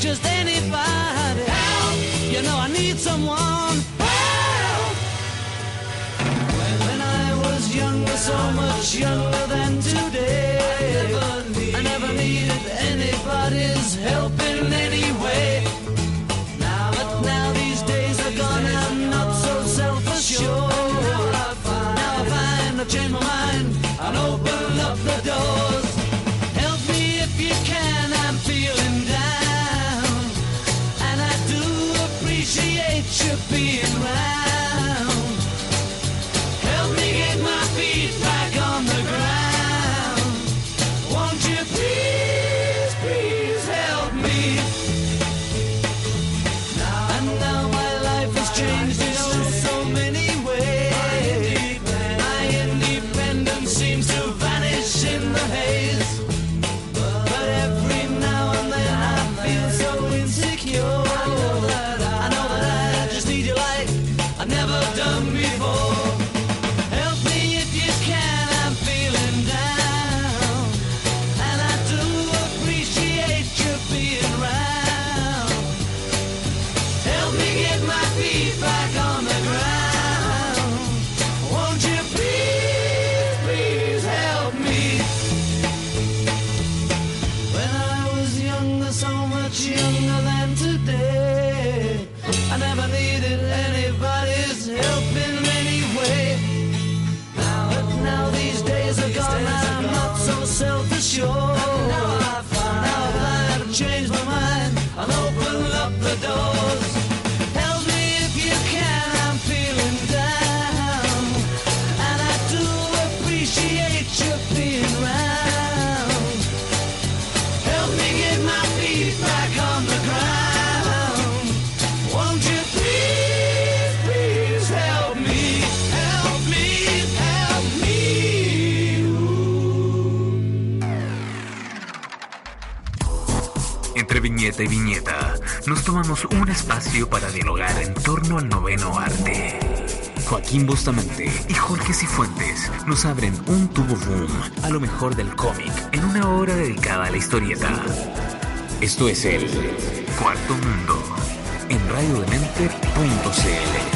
Just anybody. Help! You know I need someone. Help! When I was younger, so much younger than today. I never needed anybody's help Y viñeta, nos tomamos un espacio para dialogar en torno al noveno arte. Joaquín Bustamante y Jorge Cifuentes nos abren un tubo boom a lo mejor del cómic en una hora dedicada a la historieta. Esto es el Cuarto Mundo en radiodemente.cl.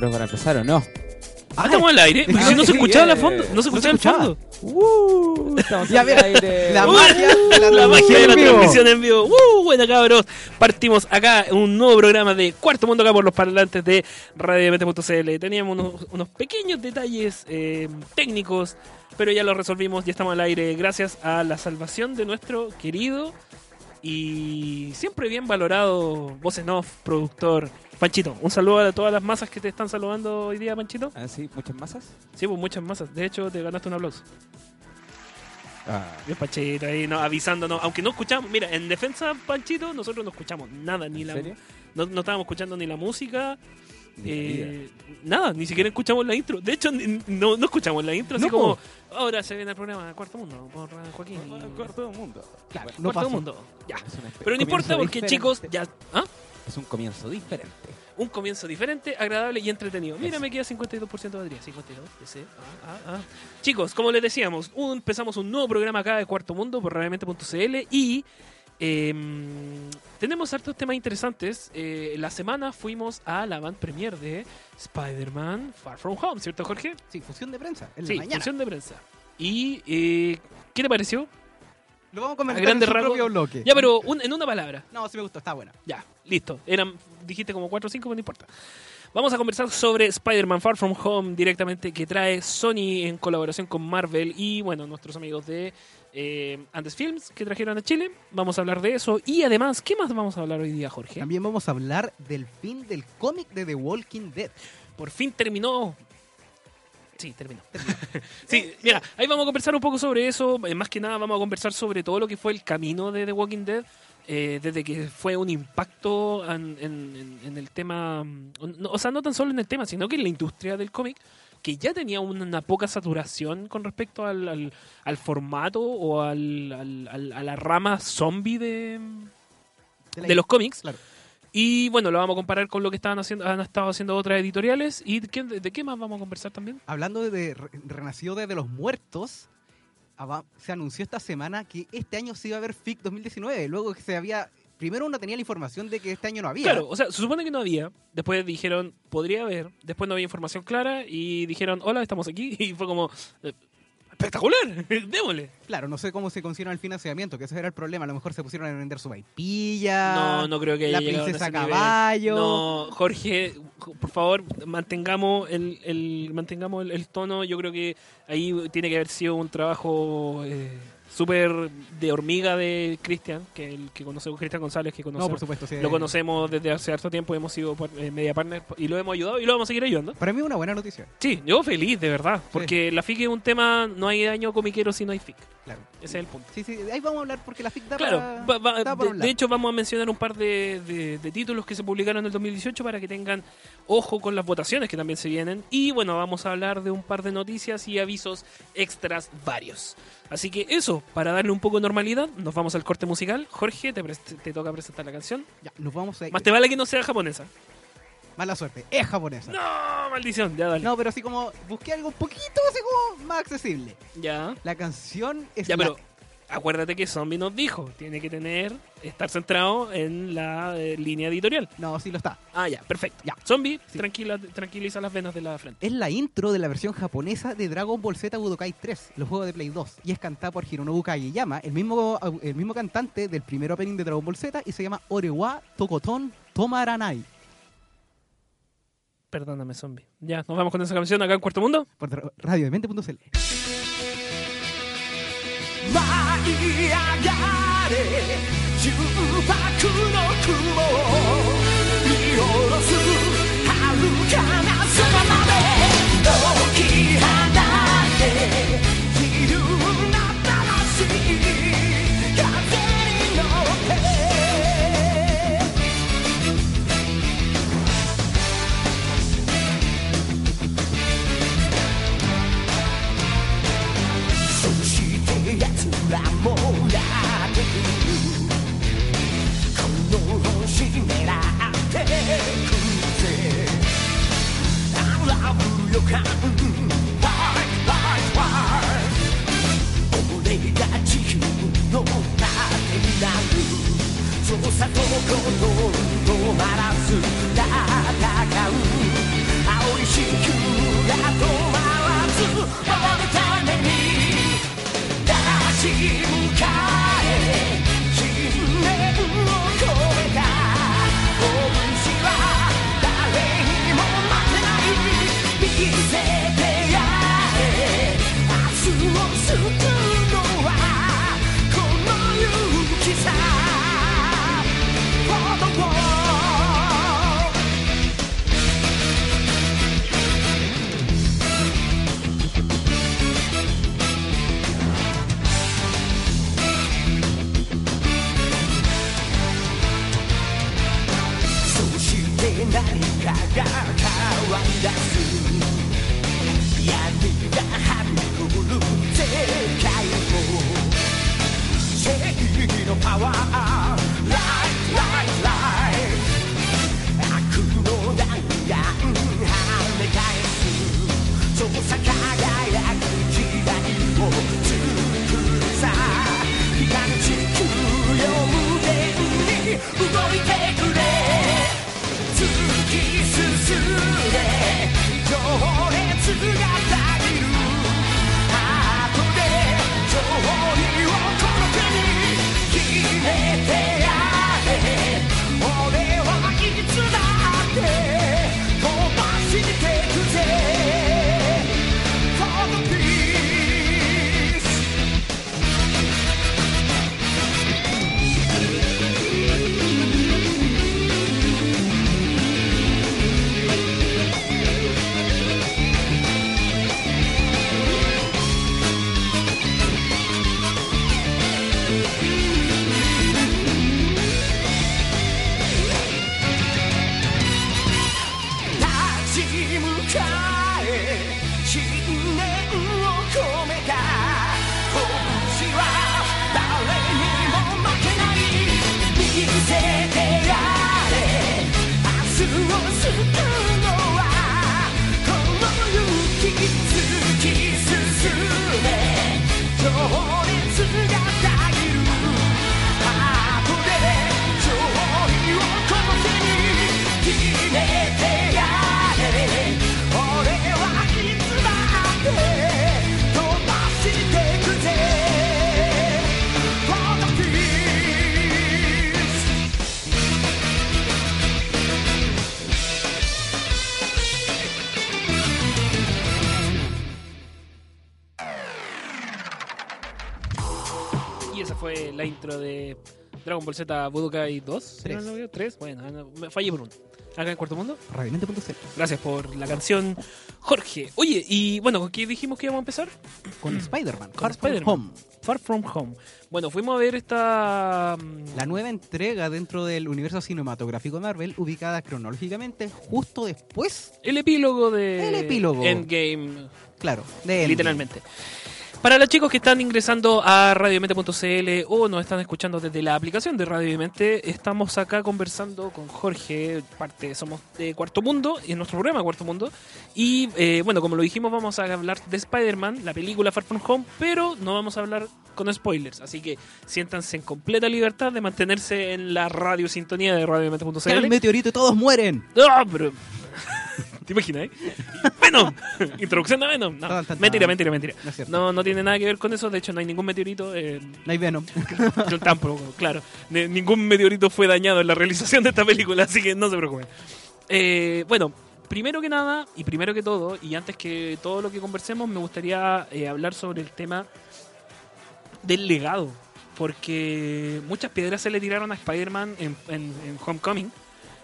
cabros, para empezar o no. Ah, estamos al aire. Porque si no se escuchaba la fondo. No se escuchaba el fondo. Uh, estamos Ya, al aire. la Uh, magia de la la magia de la transmisión en vivo. transmisión en vivo. Uh, bueno, cabros. Partimos acá un nuevo programa de Cuarto Mundo acá por los parlantes de radiodemente.cl. Teníamos unos, unos pequeños detalles eh, técnicos, pero ya los resolvimos. Ya estamos al aire gracias a la salvación de nuestro querido y siempre bien valorado voces off, productor Panchito. Un saludo a todas las masas que te están saludando hoy día, Panchito. Ah, sí, muchas masas. Sí, pues muchas masas. De hecho, te ganaste un aplauso. Ah, Bien, Panchito ahí no, avisándonos. Aunque no escuchamos, mira, en defensa, Panchito, nosotros no escuchamos nada, ni ¿En la serio? No, no estábamos escuchando ni la música, eh, nada, ni siquiera escuchamos la intro. De hecho, no, no escuchamos la intro, así como, ahora se viene el programa Cuarto Mundo por Joaquín. Cuarto mundo. Claro, no Cuarto pasó. Mundo. Ya. Pero no importa porque, diferente. chicos, ya. ¿ah? Es un comienzo diferente. Un comienzo diferente, agradable y entretenido. Mira, Eso. me queda 52% de batería. 52, ese. Ah, ah, ah. Chicos, como les decíamos, un- empezamos un nuevo programa acá de Cuarto Mundo por realmente.cl y em, tenemos hartos temas interesantes. Eh, la semana fuimos a la van premier de Spider-Man Far From Home, ¿cierto, Jorge? Sí, función de prensa. En sí, la mañana. función de prensa. ¿Y eh, qué te pareció? Lo vamos a comentar A grandes en su propio bloque. Ya, pero un- en una palabra. No, sí me gustó, está buena. Ya, listo. Eran, dijiste como 4 o 5, pero no importa. Vamos a conversar sobre Spider-Man Far From Home directamente que trae Sony en colaboración con Marvel y bueno, nuestros amigos de eh, Andes Films que trajeron a Chile. Vamos a hablar de eso y además, ¿qué más vamos a hablar hoy día, Jorge? También vamos a hablar del fin del cómic de The Walking Dead. Por fin terminó. Sí, terminó. sí, mira, ahí vamos a conversar un poco sobre eso. Eh, Más que nada vamos a conversar sobre todo lo que fue el camino de The Walking Dead. eh, desde que fue un impacto en, en- en- en el tema, mm, no- o sea, no tan solo en el tema, sino que en la industria del cómic, que ya tenía una, una poca saturación con respecto al, al- al formato o al, a la rama zombie de, la- de los cómics. Claro. Y bueno, lo vamos a comparar con lo que estaban haciendo, han estado haciendo otras editoriales. ¿Y de qué, de qué más vamos a conversar también? Hablando de, de Re- Renacido desde los muertos, se anunció esta semana que este año se iba a ver FIC 2019. Luego que se había. Primero uno tenía la información de que este año no había. Claro, o sea, se supone que no había. Después dijeron, podría haber. Después no había información clara y dijeron, hola, estamos aquí. Y fue como, eh, espectacular, démosle. Claro, no sé cómo se consiguieron el financiamiento, que ese era el problema. A lo mejor se pusieron a vender su vaipilla. No, no creo que haya La llegado a princesa nivel. caballo. No, Jorge, por favor, mantengamos el, el- mantengamos el, el tono. Yo creo que ahí tiene que haber sido un trabajo eh, súper de hormiga de Cristian, que el que conocemos, Cristian González, que No, conocemos. por supuesto. sí. Lo conocemos desde hace harto tiempo, hemos sido eh, media partner y lo hemos ayudado y lo vamos a seguir ayudando. Para mí es una buena noticia. Sí, yo feliz, de verdad, porque la FIC es un tema, no hay daño comiquero si no hay FIC. Claro. Ese es el punto. Sí, sí, ahí vamos a hablar porque la FIC da Claro, para, va- va- da para de, hecho vamos a mencionar un par de, de- de títulos que se publicaron en el 2018 para que tengan ojo con las votaciones que también se vienen. Y bueno, vamos a hablar de un par de noticias y avisos extras varios. Así que eso, para darle un poco de normalidad, nos vamos al corte musical. Jorge, te, toca presentar la canción. Ya, nos vamos a Más te vale que no sea japonesa. Mala suerte, es japonesa. No, maldición, ya dale. No, pero así como busqué algo un poquito así como más accesible. Ya. La canción es Ya, la- pero acuérdate que Zombie nos dijo, tiene que tener, estar centrado en la eh, línea editorial. No, sí lo está. Ah, ya, perfecto. Ya. Zombie, Sí. tranquila, tranquiliza las venas de la frente. Es la intro de la versión japonesa de Dragon Ball Z Budokai 3, los juegos de Play 2, y es cantada por Hironobu Kageyama, el mismo, el mismo cantante del primer opening de Dragon Ball Z, y se llama Orewa Tokoton Tomaranai. Perdóname, Zombie. Ya, nos vamos con esa canción acá en Cuarto Mundo. Por ra- radiodemente.cl. 舞い上がれ。純白の雲予感ワイワイワイ俺が地球の盾になる。そうさとこと止まらず Dragon Ball Z Budokai 2. ¿sí? Tres. ¿No lo veo? ¿Tres? Bueno, no, me fallé por uno. Acá en Cuarto Mundo. Radiomente.cl Gracias por la canción, Jorge. Oye, y bueno, ¿con qué dijimos que íbamos a empezar? Con Spider-Man. Con Far From Spider-Man. Home. Far From Home. Bueno, fuimos a ver esta... mm, La nueva entrega dentro del universo cinematográfico Marvel, ubicada cronológicamente justo después, El epílogo de El epílogo. Endgame, claro, de Endgame. literalmente. Para los chicos que están ingresando a radiomente.cl o nos están escuchando desde la aplicación de Radio Mente, estamos acá conversando con Jorge, parte somos de Cuarto Mundo, y en nuestro programa Cuarto Mundo. Y eh, bueno, como lo dijimos, vamos a hablar de Spider-Man, la película Far From Home, pero no vamos a hablar con spoilers. Así que siéntanse en completa libertad de mantenerse en la radio sintonía de Cae el radiomente.cl. meteorito y todos mueren. ¡Ah, pero... ¿Te imaginas, eh? Venom. Introducción de Venom. No, mentira, mentira, mentira. No. No, no tiene nada que ver con eso. De hecho, no hay ningún meteorito. eh, No hay Venom. yo tampoco, claro. Ni- ningún meteorito fue dañado en la realización de esta película, así que no se preocupen. Eh, bueno, primero que nada, y primero que todo, y antes que todo lo que conversemos, me gustaría eh, hablar sobre el tema del legado. Porque muchas piedras se le tiraron a Spider-Man en, en- en Homecoming,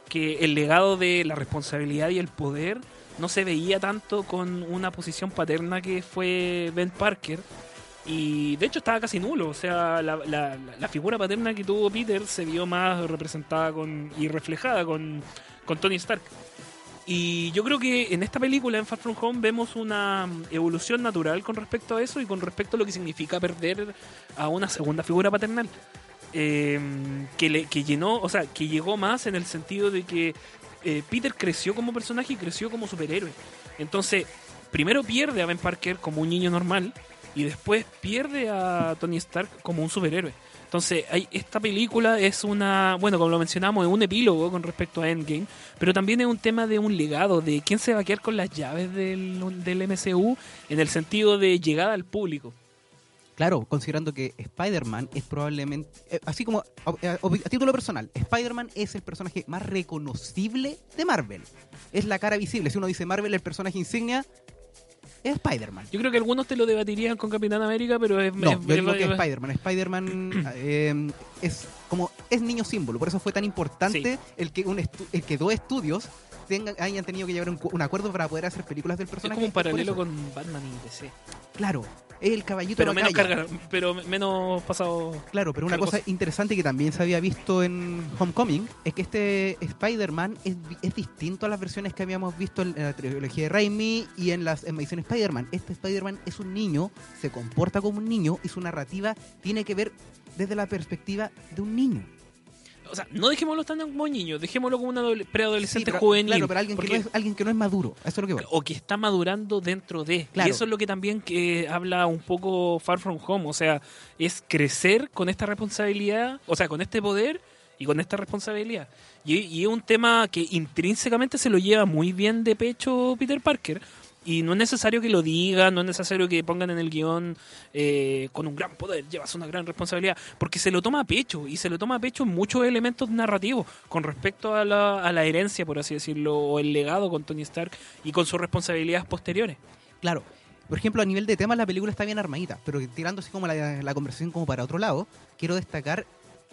que el legado de la responsabilidad y el poder no se veía tanto con una posición paterna que fue Ben Parker. Y de hecho estaba casi nulo, o sea, la, la- figura paterna que tuvo Peter se vio más representada con, y reflejada con, con Tony Stark. Y yo creo que en esta película, en Far From Home, vemos una mm, evolución natural con respecto a eso y con respecto a lo que significa perder a una segunda figura paternal. Eh, que, le, que llenó, o sea, que llegó más en el sentido de que eh, Peter creció como personaje y creció como superhéroe. Entonces, primero pierde a Ben Parker como un niño normal y después pierde a Tony Stark como un superhéroe. Entonces, hay, esta película es una, bueno, como lo mencionamos, es un epílogo con respecto a Endgame, pero también es un tema de un legado, de quién se va a quedar con las llaves del, del MCU en el sentido de llegada al público. Claro, considerando que Spider-Man es probablemente, eh, así como a, a- a título personal, Spider-Man es el personaje más reconocible de Marvel. Es la cara visible. Si uno dice Marvel, el personaje insignia es Spider-Man. Yo creo que algunos te lo debatirían con Capitán América, pero es... No, es- yo digo es- que es- Spider-Man. Spider-Man eh, es como es niño símbolo, por eso fue tan importante el que un el que dos estudios tengan, hayan tenido que llevar un, un acuerdo para poder hacer películas del es personaje. como un paralelo con Batman y DC. Claro, es el caballito Pero de menos carga, pero menos pasado... Claro, pero una cosa cosa. interesante que también se había visto en Homecoming es que este Spider-Man es, es distinto a las versiones que habíamos visto en la trilogía de Raimi y en las en Ediciones Spider-Man. Este Spider-Man es un niño, se comporta como un niño y su narrativa tiene que ver desde la perspectiva de un niño. O sea, no dejémoslo tan como niño, dejémoslo como un adole- preadolescente Sí, juvenil. Claro, pero alguien que, no es, alguien que no es maduro. Eso es lo que voy. o que está madurando dentro de. Claro. Y eso es lo que también que habla un poco Far From Home. O sea, es crecer con esta responsabilidad, o sea, con este poder y con esta responsabilidad. Y, y es un tema que intrínsecamente se lo lleva muy bien de pecho Peter Parker. Y no es necesario que lo digan, no es necesario que pongan en el guion eh, con un gran poder, llevas una gran responsabilidad, porque se lo toma a pecho, y se lo toma a pecho en muchos elementos narrativos con respecto a la, a la herencia, por así decirlo, o el legado con Tony Stark y con sus responsabilidades posteriores. Claro. Por ejemplo, a nivel de temas, la película está bien armadita, pero tirando así como la, la conversación como para otro lado, quiero destacar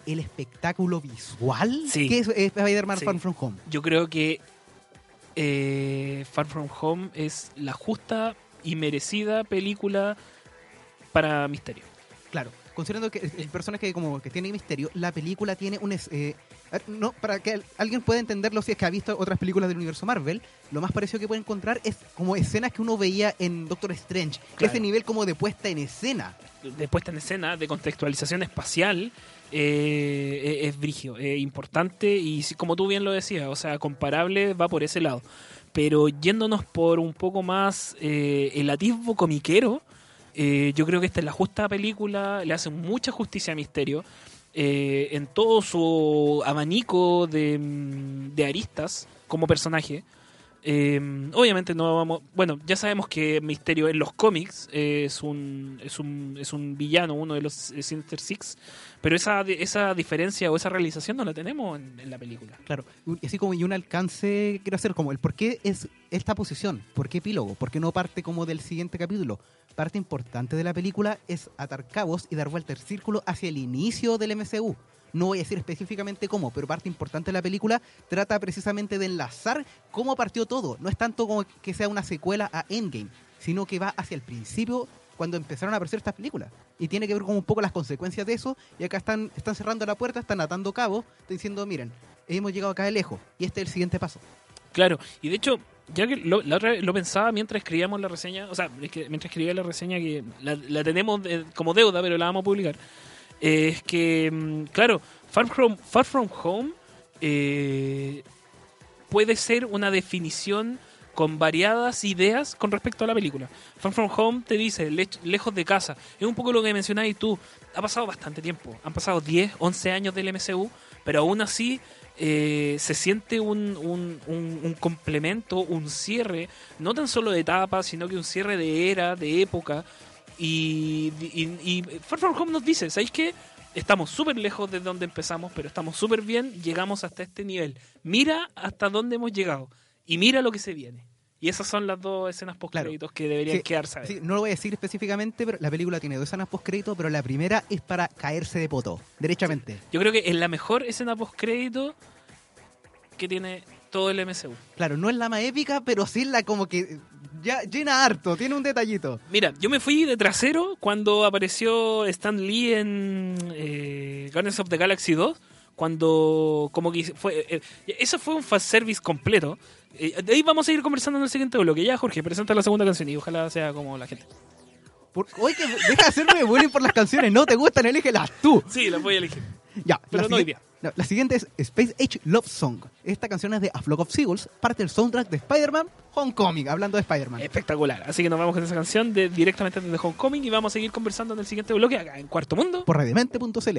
el espectáculo visual Sí. que es Spider-Man Sí. Far From Home. Yo creo que eh, Far From Home es la justa y merecida película para Misterio. Claro, considerando que el personaje como que tiene misterio, la película tiene un... eh, no, para que al- alguien pueda entenderlo si es que ha visto otras películas del universo Marvel, lo más parecido que puede encontrar es como escenas que uno veía en Doctor Strange. Claro. Ese nivel como de puesta en escena. de puesta en escena, de contextualización espacial, eh, es, es brigio, es importante y como tú bien lo decías, o sea, comparable va por ese lado. Pero yéndonos por un poco más eh, el atisbo comiquero, eh, yo creo que esta es la justa película, le hace mucha justicia a Misterio. en todo su abanico de, mm, de aristas como personaje. Eh, obviamente no vamos. Bueno, ya sabemos que Misterio en los cómics eh, es un es un es un villano, uno de los eh, Sinister Six, pero esa esa diferencia o esa realización no la tenemos en, la película. Claro, un- así como y un alcance, quiero hacer como el por qué es esta posición, por qué epílogo, por qué no parte como del siguiente capítulo. Parte importante de la película es atar cabos y dar vuelta el círculo hacia el inicio del MCU. No voy a decir específicamente cómo, pero parte importante de la película trata precisamente de enlazar cómo partió todo. No es tanto como que sea una secuela a Endgame, sino que va hacia el principio cuando empezaron a aparecer estas películas. Y tiene que ver con un poco las consecuencias de eso. Y acá están, están cerrando la puerta, están atando cabos, están diciendo, miren, hemos llegado acá de lejos y este es el siguiente paso. Claro, y de hecho, ya que lo, la otra vez lo pensaba mientras escribíamos la reseña, o sea, mientras escribía la reseña que la, la tenemos eh, como deuda, pero la vamos a publicar, es que, mm, claro, Far From, Far From Home eh, puede ser una definición con variadas ideas con respecto a la película. Far From Home te dice, "Le- lejos de casa. Es un poco lo que mencionabas tú. Ha pasado bastante tiempo. Han pasado 10, 11 años del MCU, pero aún así eh, se siente un, un- un- un complemento, un cierre, no tan solo de etapa, sino que un cierre de era, de época. Y, y- y Far From Home nos dice, ¿sabéis qué? Estamos súper lejos de donde empezamos, pero estamos súper bien, llegamos hasta este nivel. Mira hasta dónde hemos llegado y mira lo que se viene. Y esas son las dos escenas post créditos que deberían Sí, quedarse. sí, no lo voy a decir específicamente, pero la película tiene dos escenas post crédito, pero la primera es para caerse de poto, derechamente. Yo creo que es la mejor escena post crédito que tiene todo el MCU. Claro, no es la más épica, pero sí es la como que ya llena harto, tiene un detallito. Mira, yo me fui de trasero cuando apareció Stan Lee en eh, Guardians of the Galaxy 2. Cuando, como que fue. eh, eso fue un fast service completo. Eh, de ahí vamos a ir conversando en el siguiente bloque. Ya, Jorge, presenta la segunda canción y ojalá sea como la gente. Por- Oye, que deja de hacerme bullying por las canciones, no te gustan, elégelas tú. Sí, la voy a elegir. Ya, Pero la no hoy siguiente- no, la siguiente es Space Age Love Song. Esta canción es de A Flock of Seagulls, parte del soundtrack de Spider-Man Homecoming, hablando de Spider-Man. Espectacular. Así que nos vamos con esa canción de, directamente desde Homecoming y vamos a seguir conversando en el siguiente bloque acá en Cuarto Mundo. Por radiamente.cl.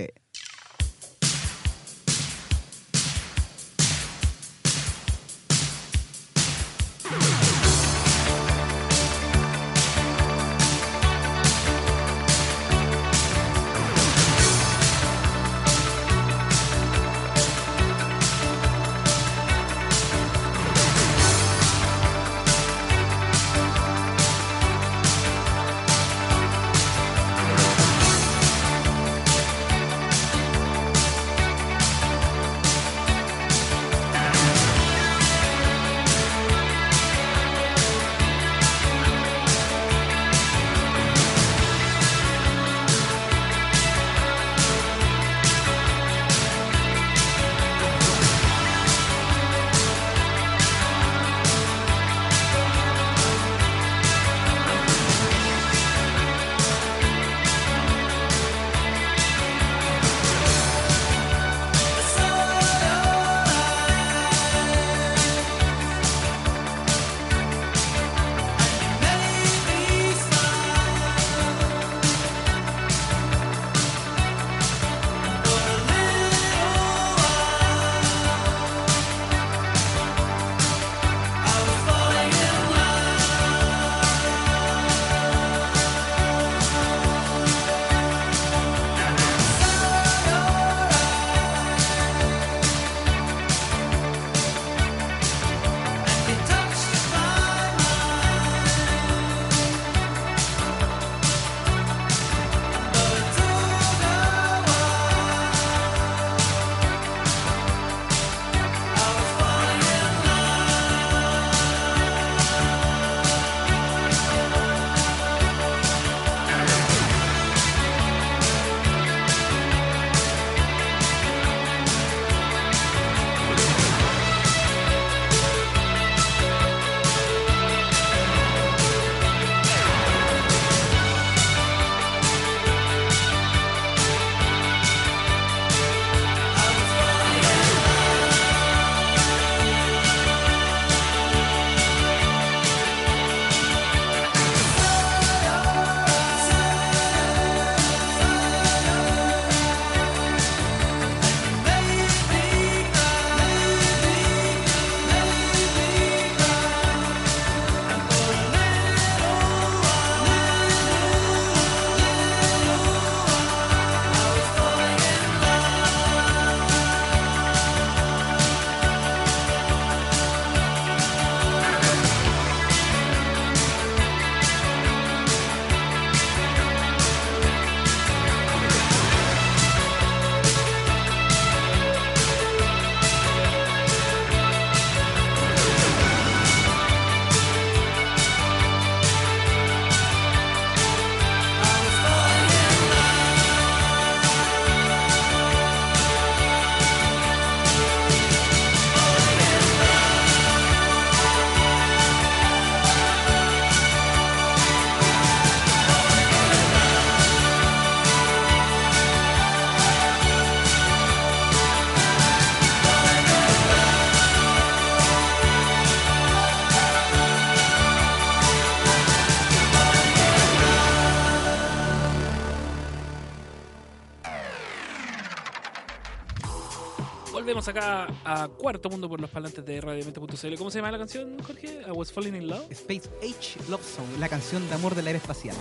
a Cuarto Mundo por los parlantes de radiomente.cl. ¿Cómo se llama la canción, Jorge? I was falling in love. Space Age Love Song, la canción de amor del aire espacial.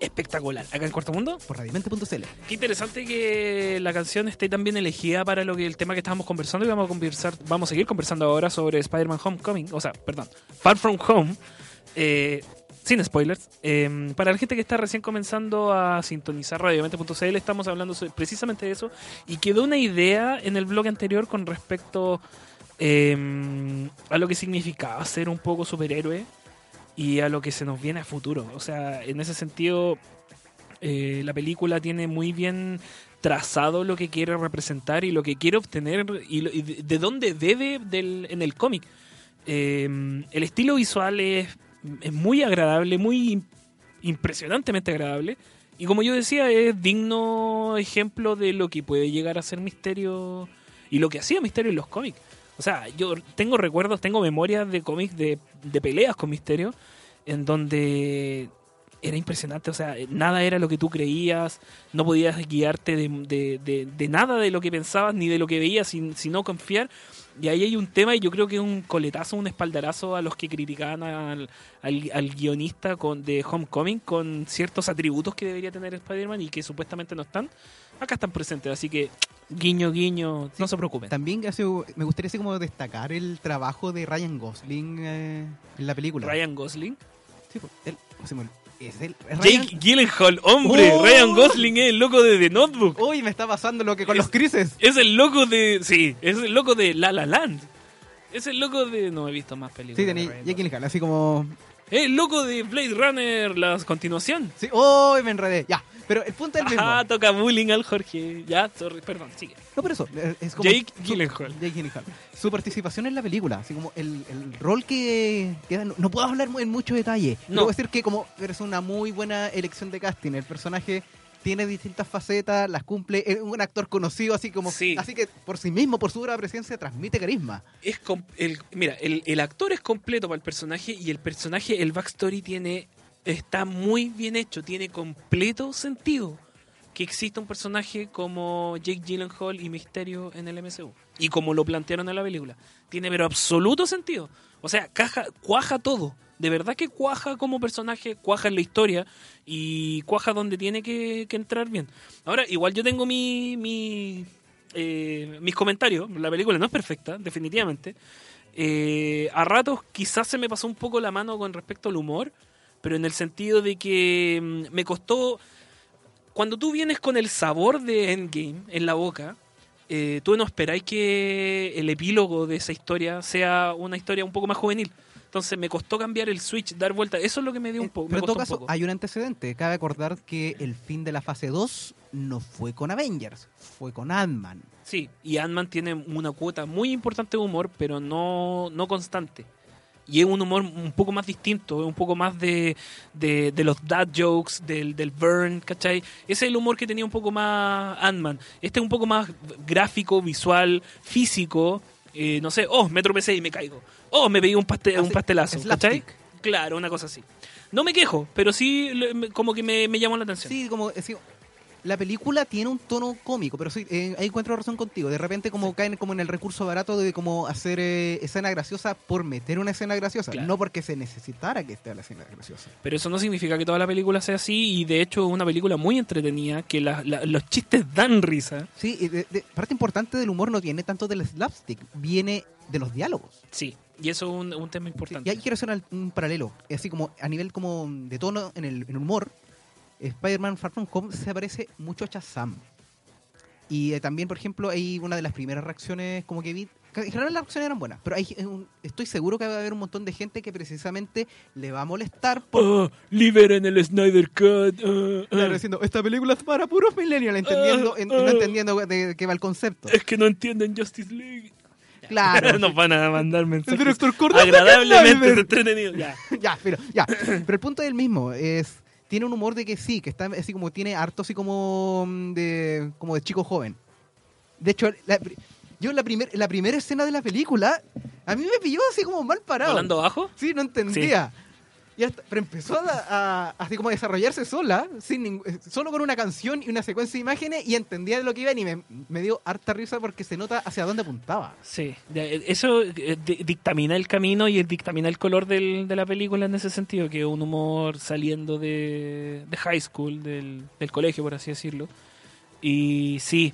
Espectacular. Acá en Cuarto Mundo. Por radiomente.cl. Qué interesante que la canción esté tan bien elegida para lo que el tema que estábamos conversando y vamos a conversar, vamos a seguir conversando ahora sobre Spider-Man Homecoming, o sea, perdón, Far From Home, eh, sin spoilers. Eh, para la gente que está recién comenzando a sintonizar radiomente.cl, estamos hablando precisamente de eso y quedó una idea en el blog anterior con respecto eh, a lo que significaba ser un poco superhéroe y a lo que se nos viene a futuro. O sea, en ese sentido, eh, la película tiene muy bien trazado lo que quiere representar y lo que quiere obtener y, lo- y de, de dónde debe del, en el cómic. Eh, el estilo visual es, es muy agradable, muy im- impresionantemente agradable. Y como yo decía, es digno ejemplo de lo que puede llegar a ser Misterio y lo que hacía Misterio en los cómics. O sea, yo tengo recuerdos, tengo memorias de cómics de, de peleas con Misterio en donde era impresionante, o sea, nada era lo que tú creías, no podías guiarte de, de- de- de nada de lo que pensabas ni de lo que veías, sin, sino confiar. Y ahí hay un tema, y yo creo que es un coletazo, un espaldarazo a los que criticaban al, al- al guionista con, de Homecoming con ciertos atributos que debería tener Spider-Man y que supuestamente no están. Acá están presentes, así que guiño, guiño, no se preocupen. También así, me gustaría así como destacar el trabajo de Ryan Gosling eh, en la película. Ryan Gosling. Sí, pues, él, o sea, bueno, es él. es Ryan- Jake Gyllenhaal, hombre, ¡Oh! Ryan Gosling es el loco de The Notebook. Uy, me está pasando lo que con Es- los crises. Es el loco de. Sí, es el loco de La La Land. Es el loco de. No he visto más películas. Sí, Ryan Jake. Gyllenhaal, así como... El loco de Blade Runner, la continuación. Sí, uy, me enredé. Ya, pero el punto es el mismo. Ajá, toca bullying al Jorge. Ya, sorry, perdón, sigue. No, por eso. eh, Es como Jake su- Gyllenhaal. Jake Gyllenhaal. Su participación en la película, así como el, el rol que, que da- no, no puedo hablar en mucho detalle. No. Puedo decir que como es una muy buena elección de casting. El personaje tiene distintas facetas, las cumple. Es un actor conocido, así como. Sí. Así que por sí mismo, por su dura presencia, transmite carisma. Es el, mira, el, el actor es completo para el personaje y el personaje, el backstory tiene está muy bien hecho, tiene completo sentido que exista un personaje como Jake Gyllenhaal y Misterio en el MCU. Y como lo plantearon en la película. Tiene pero absoluto sentido. O sea, caja, cuaja todo. De verdad que cuaja como personaje, cuaja en la historia y cuaja donde tiene que, entrar bien. Ahora, igual yo tengo mi, mi, eh, mis comentarios. La película no es perfecta, definitivamente. Eh, a ratos quizás se me pasó un poco la mano con respecto al humor, pero en el sentido de que mm, me costó... Cuando tú vienes con el sabor de Endgame en la boca, eh, tú no esperáis que el epílogo de esa historia sea una historia un poco más juvenil. Entonces me costó cambiar el switch, dar vuelta. Eso es lo que me dio un Eh, poco. Pero me en todo costó un caso, poco. hay un antecedente. Cabe acordar que el fin de la fase 2 no fue con Avengers, fue con Ant-Man. Sí, y Ant-Man tiene una cuota muy importante de humor, pero no, no constante. Y es un humor un poco más distinto, un poco más de, de, de los dad jokes, del, del burn, ¿cachai? Ese es el humor que tenía un poco más Ant-Man. Este es un poco más gráfico, visual, físico. eh, no sé, oh, me tropecé y me caigo. Oh, me pegué un, pastel, un Así, pastelazo, ¿cachai? Claro, una cosa así. No me quejo, pero sí como que me, me llamó la atención. Sí, como sí, la película tiene un tono cómico, pero sí, eh, ahí encuentro razón contigo. De repente como caen como en el recurso barato de como hacer eh, escena graciosa por meter una escena graciosa, Claro. no porque se necesitara que esté la escena graciosa. Pero eso no significa que toda la película sea así y de hecho es una película muy entretenida que la- la- los chistes dan risa. Sí, y de- de- parte importante del humor no viene tanto del slapstick, viene de los diálogos. Sí, y eso es un, un tema Sí, importante. y ahí quiero hacer un, un paralelo, así como a nivel como de tono en el, en el humor, Spider-Man Far From Home se parece mucho a Shazam. Y eh, también, por ejemplo, hay una de las primeras reacciones como que vi. En general las reacciones eran buenas, pero hay, un- estoy seguro que va a haber un montón de gente que precisamente le va a molestar por Oh, liberen el Snyder Cut. ah, ah. claro, diciendo esta película es para puros millennials, entendiendo, en- no ah. entendiendo de qué va el concepto. Es que no entienden Justice League. Claro. Nos van a mandar mensajes El director agradablemente. Ya. ya, pero, ya. Pero el punto es el mismo. Es, tiene un humor de que sí, que está así como tiene harto así como mm, de, como de chico joven. De hecho, la yo la, primer, la primera escena de la película, a mí me pilló así como mal parado. ¿Volando bajo? Sí, no entendía. Y hasta- pero empezó a, así como desarrollarse sola, sin ningún- eh, solo con una canción y una secuencia de imágenes y entendía de lo que iban y me, dio harta risa porque se nota hacia dónde apuntaba. Sí, de- eso eh, di- dictamina el camino y dictamina el color del- de la película en ese sentido, que es un humor saliendo de, de high school, del, del colegio, por así decirlo. Y sí,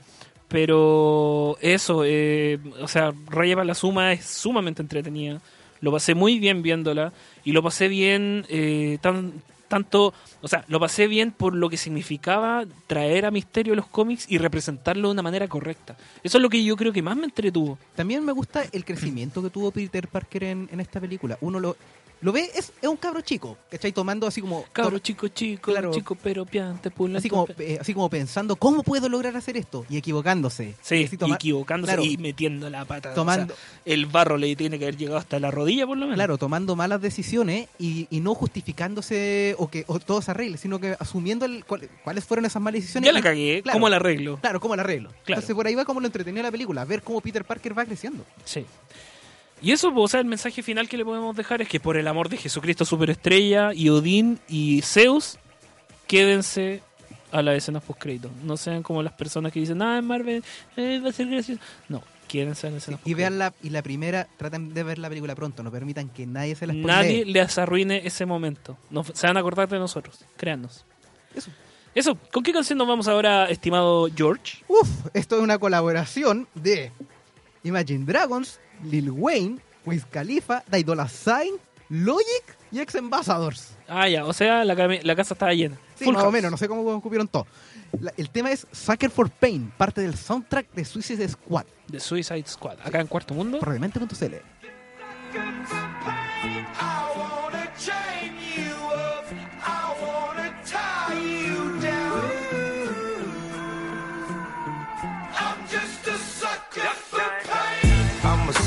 pero eso, eh, o sea, Raya la Suma es sumamente entretenida. Lo pasé muy bien viéndola y lo pasé bien eh, tan, tanto, o sea, lo pasé bien por lo que significaba traer a Misterio los cómics y representarlo de una manera correcta. Eso es lo que yo creo que más me entretuvo. También me gusta el crecimiento que tuvo Peter Parker en, en esta película. Uno lo, lo ve, es, es un cabro chico, ¿cachai? Tomando así como... Cabro chico, chico, Claro. chico, pero piante, pulento. Así como, eh, así como pensando, ¿cómo puedo lograr hacer esto? Y equivocándose. Sí, Así toma- equivocándose claro, y metiendo la pata. Tomando- O sea, el barro le tiene que haber llegado hasta la rodilla, por lo menos. Claro, tomando malas decisiones y, y no justificándose o que o todo se arregle, sino que asumiendo el- cuál- cuáles fueron esas malas decisiones. Ya la cagué, claro, ¿cómo la arreglo? Claro, ¿cómo la arreglo? Claro. Entonces por ahí va como lo entretenido la película, ver cómo Peter Parker va creciendo. Sí. Y eso, pues, o sea, el mensaje final que le podemos dejar es que por el amor de Jesucristo Superestrella y Odín y Zeus, quédense a las escenas post crédito. No sean como las personas que dicen, ah, en Marvel eh, va a ser gracioso. No, quédense a las escenas Y post vean la, y la primera, traten de ver la película pronto, no permitan que nadie se la spoilee. Nadie les arruine ese momento. No, se van a acordar de nosotros, créannos. Eso. Eso, ¿con qué canción nos vamos ahora, estimado George? Uf, esto es una colaboración de Imagine Dragons, Lil Wayne, Wiz Khalifa, Daidola Sign, Logic y Ex Ambassadors. Ah, ya, o sea, la, casa estaba llena. Sí, Full más o menos, no sé cómo cupieron todo. La- el tema es Sucker for Pain, parte del soundtrack de Suicide Squad, The Suicide Squad, acá en Cuarto Mundo. por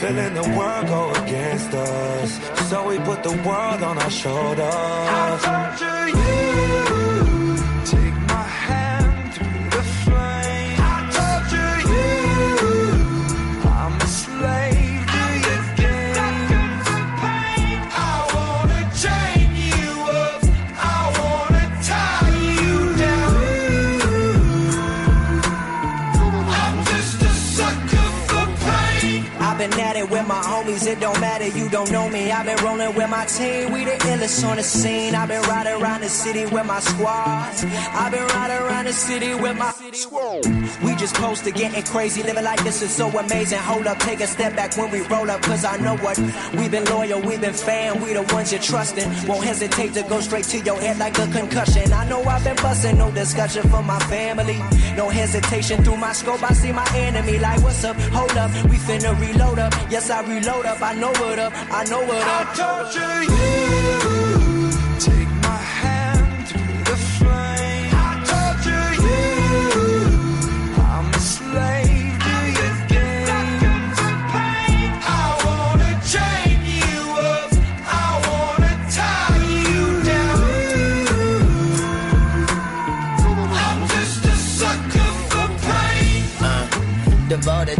Feeling the world go against us. So we put the world on our shoulders. I torture you. You don't know me. I've been rolling with my team, we the illest on the scene. I've been riding around the city with my squad. I've been riding around the city with my. We just close to getting crazy, living like this is so amazing. Hold up, take a step back when we roll up, cause I know what. We've been loyal, we've been fan, we the ones you're trusting. Won't hesitate to go straight to your head like a concussion. I know I've been busting, no discussion for my family. No hesitation through my scope, I see my enemy like, what's up? Hold up, we finna reload up. Yes, I reload up, I know what up, I know what I up. torture you. gotta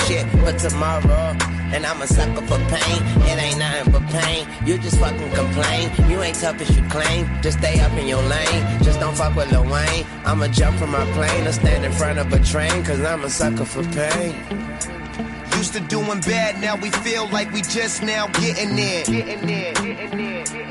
shit but tomorrow. And I'm a sucker for pain. It ain't nothing but pain. You just fucking complain. You ain't tough as you claim. Just stay up in your lane. Just don't fuck with Lil Wayne. I'ma jump from my plane or stand in front of a train. Cause I'm a sucker for pain. Used to doing bad, now we feel like we just now getting there. Getting there, getting there, getting there.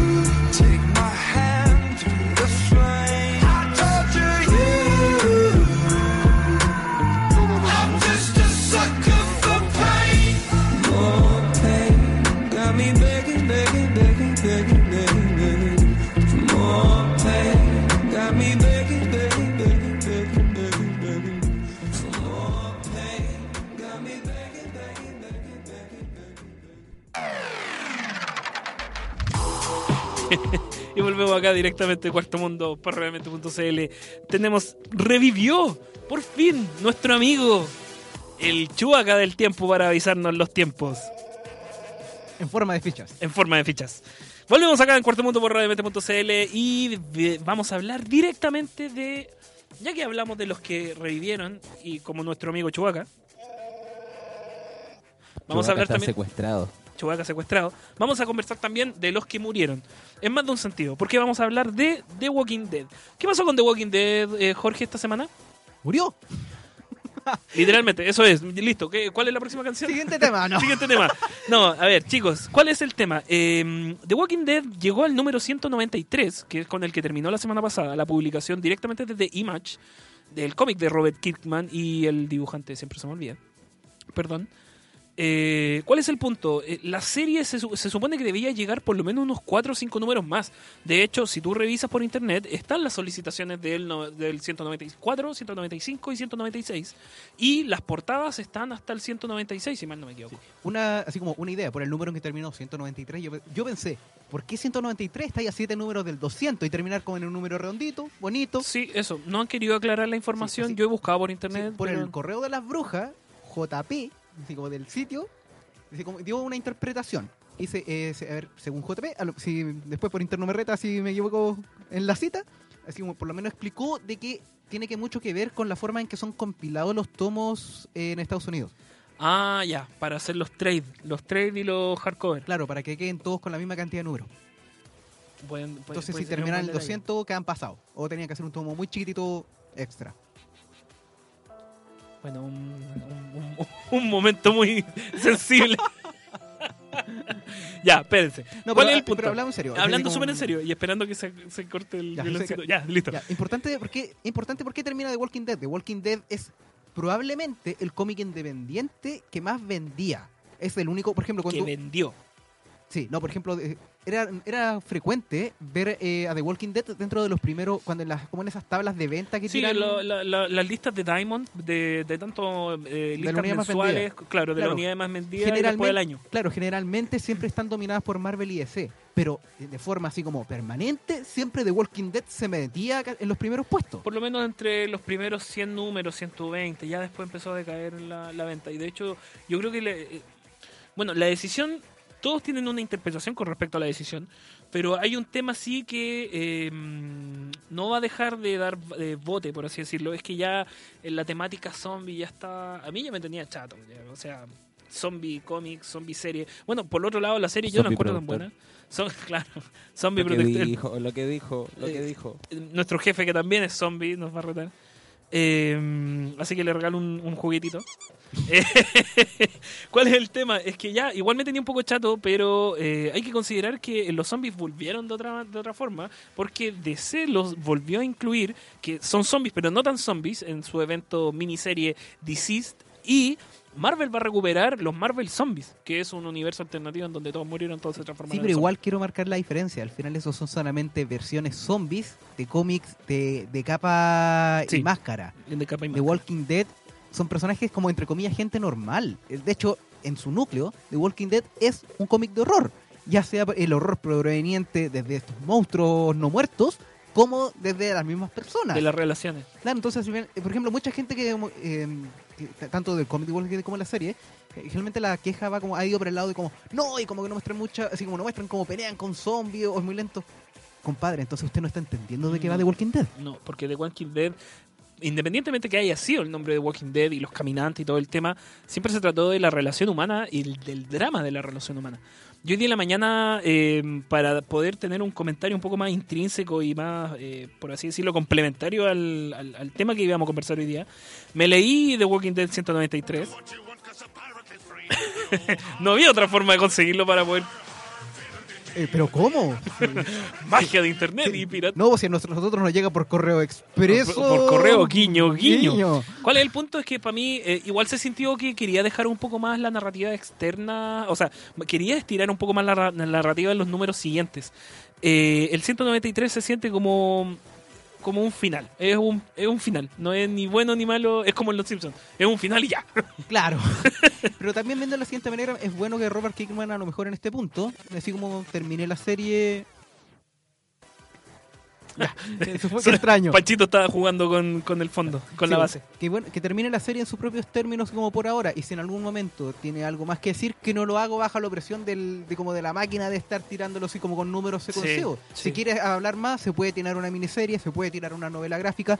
y volvemos acá directamente de Cuarto Mundo por realmente.cl. Tenemos, revivió por fin nuestro amigo, el Chubaca del tiempo para avisarnos los tiempos En forma de fichas. en forma de fichas. Volvemos acá en Cuarto Mundo por radiomente.cl y vamos a hablar directamente de, ya que hablamos de los que revivieron y como nuestro amigo Chubaca. Vamos a hablar está también secuestrado. Chewbacca secuestrado. Vamos a conversar también de los que murieron. En más de un sentido, porque vamos a hablar de The Walking Dead. ¿Qué pasó con The Walking Dead, eh, Jorge, esta semana? Murió. Literalmente, eso es. Listo. ¿Qué- ¿Cuál es la próxima canción? Siguiente tema, no. Siguiente tema. No, a ver, chicos, ¿cuál es el tema? Eh, The Walking Dead llegó al número 193, que es con el que terminó la semana pasada la publicación directamente desde Image, del cómic de Robert Kirkman y el dibujante, siempre se me olvida. Perdón. Eh, ¿Cuál es el punto? Eh, la serie se, se supone que debía llegar por lo menos unos 4 o 5 números más. De hecho, si tú revisas por internet, están las solicitaciones del, no- del 194, 195 y 196. Y las portadas están hasta el 196, si mal no me equivoco. Una, así como una idea, por el número en que terminó 193, yo, yo pensé, ¿por qué 193 está ahí a 7 números del 200 y terminar con un número redondito, bonito? Sí, eso. No han querido aclarar la información. Sí, así- Yo he buscado por Sí, internet. por pero- el correo de las brujas, JP, así como del sitio, así como dio una interpretación. Dice, eh, se- a ver, según JP, lo- si después por interno me reta si me equivoco en la cita, así como por lo menos explicó de que tiene que mucho que ver con la forma en que son compilados los tomos en Estados Unidos. Ah, ya. Para hacer los trade. Los trade y los hardcover. Claro, para que queden todos con la misma cantidad de números. Pueden- Entonces, puede si buen el detalle. 200, quedan pasados. O tenían que hacer un tomo muy chiquitito extra. Bueno, un, un- un- un momento muy sensible. ya, espérense. No, ¿Cuál pero- es el punto? pero hablamos en serio. Hablando súper como- en serio y esperando que se, se corte el Ya, se- Ya, listo. Ya, importante porque importante porque termina The Walking Dead. The Walking Dead es probablemente el cómic independiente que más vendía. Es el único, por ejemplo, Que cuando vendió. sí, no, por ejemplo, era, era frecuente ver eh, a The Walking Dead dentro de los primeros cuando en las como en esas tablas de venta que Sí, tiran lo- la- la- las listas de Diamond, de, de tanto eh, listas más mensuales, claro, de la Claro. unidad más vendida y después del año. Claro, generalmente siempre están dominadas por Marvel y DC, pero de forma así como permanente, siempre The Walking Dead se metía en los primeros puestos. Por lo menos entre los primeros 100 números, 120, ya después empezó a decaer la, la venta. Y de hecho, yo creo que, le- eh, bueno, la decisión, todos tienen una interpretación con respecto a la decisión, pero hay un tema sí que eh, no va a dejar de dar eh, bote, por así decirlo. Es que ya en la temática zombie ya está, a mí ya me tenía chato, ya, o sea... Zombie cómics, zombie serie. Bueno, por el otro lado, la serie yo no encuentro tan buena. Son, claro, zombie Lo que protector. dijo, lo que dijo, lo que Eh, dijo. Nuestro jefe, que también es zombie, nos va a retar. Eh, así que le regalo un, un juguetito. Eh, ¿Cuál es el tema? Es que ya, igual me tenía un poco chato, pero eh, hay que considerar que los zombies volvieron de otra, de otra forma, porque DC los volvió a incluir, que son zombies, pero no tan zombies, en su evento miniserie Deceased, y Marvel va a recuperar los Marvel Zombies, que es un universo alternativo en donde todos murieron, todos se transformaron Sí, en pero zombies. igual quiero marcar la diferencia. Al final esos son solamente versiones zombies de cómics de, de capa Sí. y máscara. De capa y The máscara. Walking Dead son personajes como entre comillas gente normal. Eh, De hecho, en su núcleo, The Walking Dead es un cómic de horror. Ya sea el horror proveniente desde estos monstruos no muertos, como desde las mismas personas. de las relaciones. Claro, entonces, eh, por ejemplo, mucha gente que, eh, que tanto del cómic de Walking Dead como de la serie, generalmente la queja va como, ha ido por el lado de como, no, y como que no muestran mucha, así como no muestran cómo pelean con zombies o es muy lento. Compadre, entonces usted no está entendiendo de qué va. The Walking Dead. No, porque The Walking Dead independientemente que haya sido el nombre de Walking Dead y los caminantes y todo el tema, siempre se trató de la relación humana y el- del drama de la relación humana. Yo hoy día en la mañana, eh, para poder tener un comentario un poco más intrínseco y más, eh, por así decirlo, complementario al, al- al tema que íbamos a conversar hoy día, me leí The Walking Dead 193. no había otra forma de conseguirlo para poder... Eh, ¿Pero cómo? Magia de internet y pirata. No, si a nosotros, nosotros nos llega por correo expreso. Por, por correo, guiño, guiño, Guiño. ¿Cuál es el punto? Es que para mí, eh, igual se sintió que quería dejar un poco más la narrativa externa, o sea, quería estirar un poco más la, la narrativa en los números siguientes. Eh, el 193 se siente como como un final, es un, es un final, no es ni bueno ni malo, es como en Los Simpsons, es un final y ya. Claro. Pero también viendo de la siguiente manera, es bueno que Robert Kirkman a lo mejor en este punto, así como terminé la serie... Ya, eso fue extraño. Panchito estaba jugando con, con el fondo, con Sí, la base. Que, bueno, que termine la serie en sus propios términos como por ahora. Y si en algún momento tiene algo más que decir, que no lo hago bajo la presión del, de como de la máquina de estar tirándolo así como con números secuenciados. sí. Si quieres hablar más, se puede tirar una miniserie, se puede tirar una novela gráfica.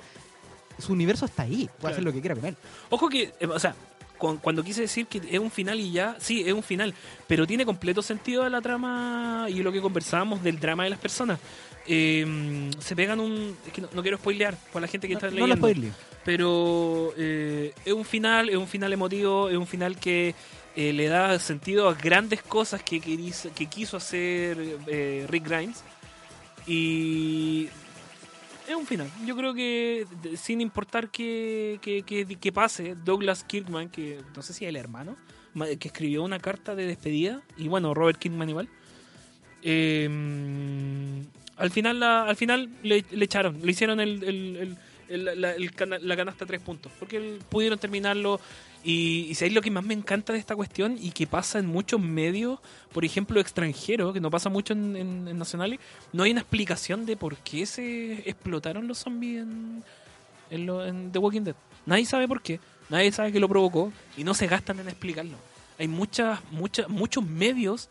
Su universo está ahí. Puede Claro. hacer lo que quiera con él. Ojo que, eh, o sea, cu- cuando quise decir que es un final y ya, sí, es un final, pero tiene completo sentido la trama y lo que conversábamos del drama de las personas. Eh, se pegan un. Es que no, no quiero spoilear para la gente que No, está no leyendo. pero eh, es un final, es un final emotivo, es un final que eh, le da sentido a grandes cosas que, que quiso hacer eh, Rick Grimes. Y es un final. Yo creo que sin importar que, que, que- pase, Douglas Kirkman, que no sé si es el hermano, ma- que escribió una carta de despedida, y bueno, Robert Kirkman igual. eh, al final, la- al final le, le echaron, le hicieron el, la, cana- la canasta tres puntos, porque pudieron terminarlo. Y, y sabéis lo que más me encanta de esta cuestión y que pasa en muchos medios, por ejemplo, extranjeros, que no pasa mucho en, nacionales, no hay una explicación de por qué se explotaron los zombies en, lo- en The Walking Dead. Nadie sabe por qué, nadie sabe qué lo provocó y no se gastan en explicarlo. Hay muchas, muchas, muchos medios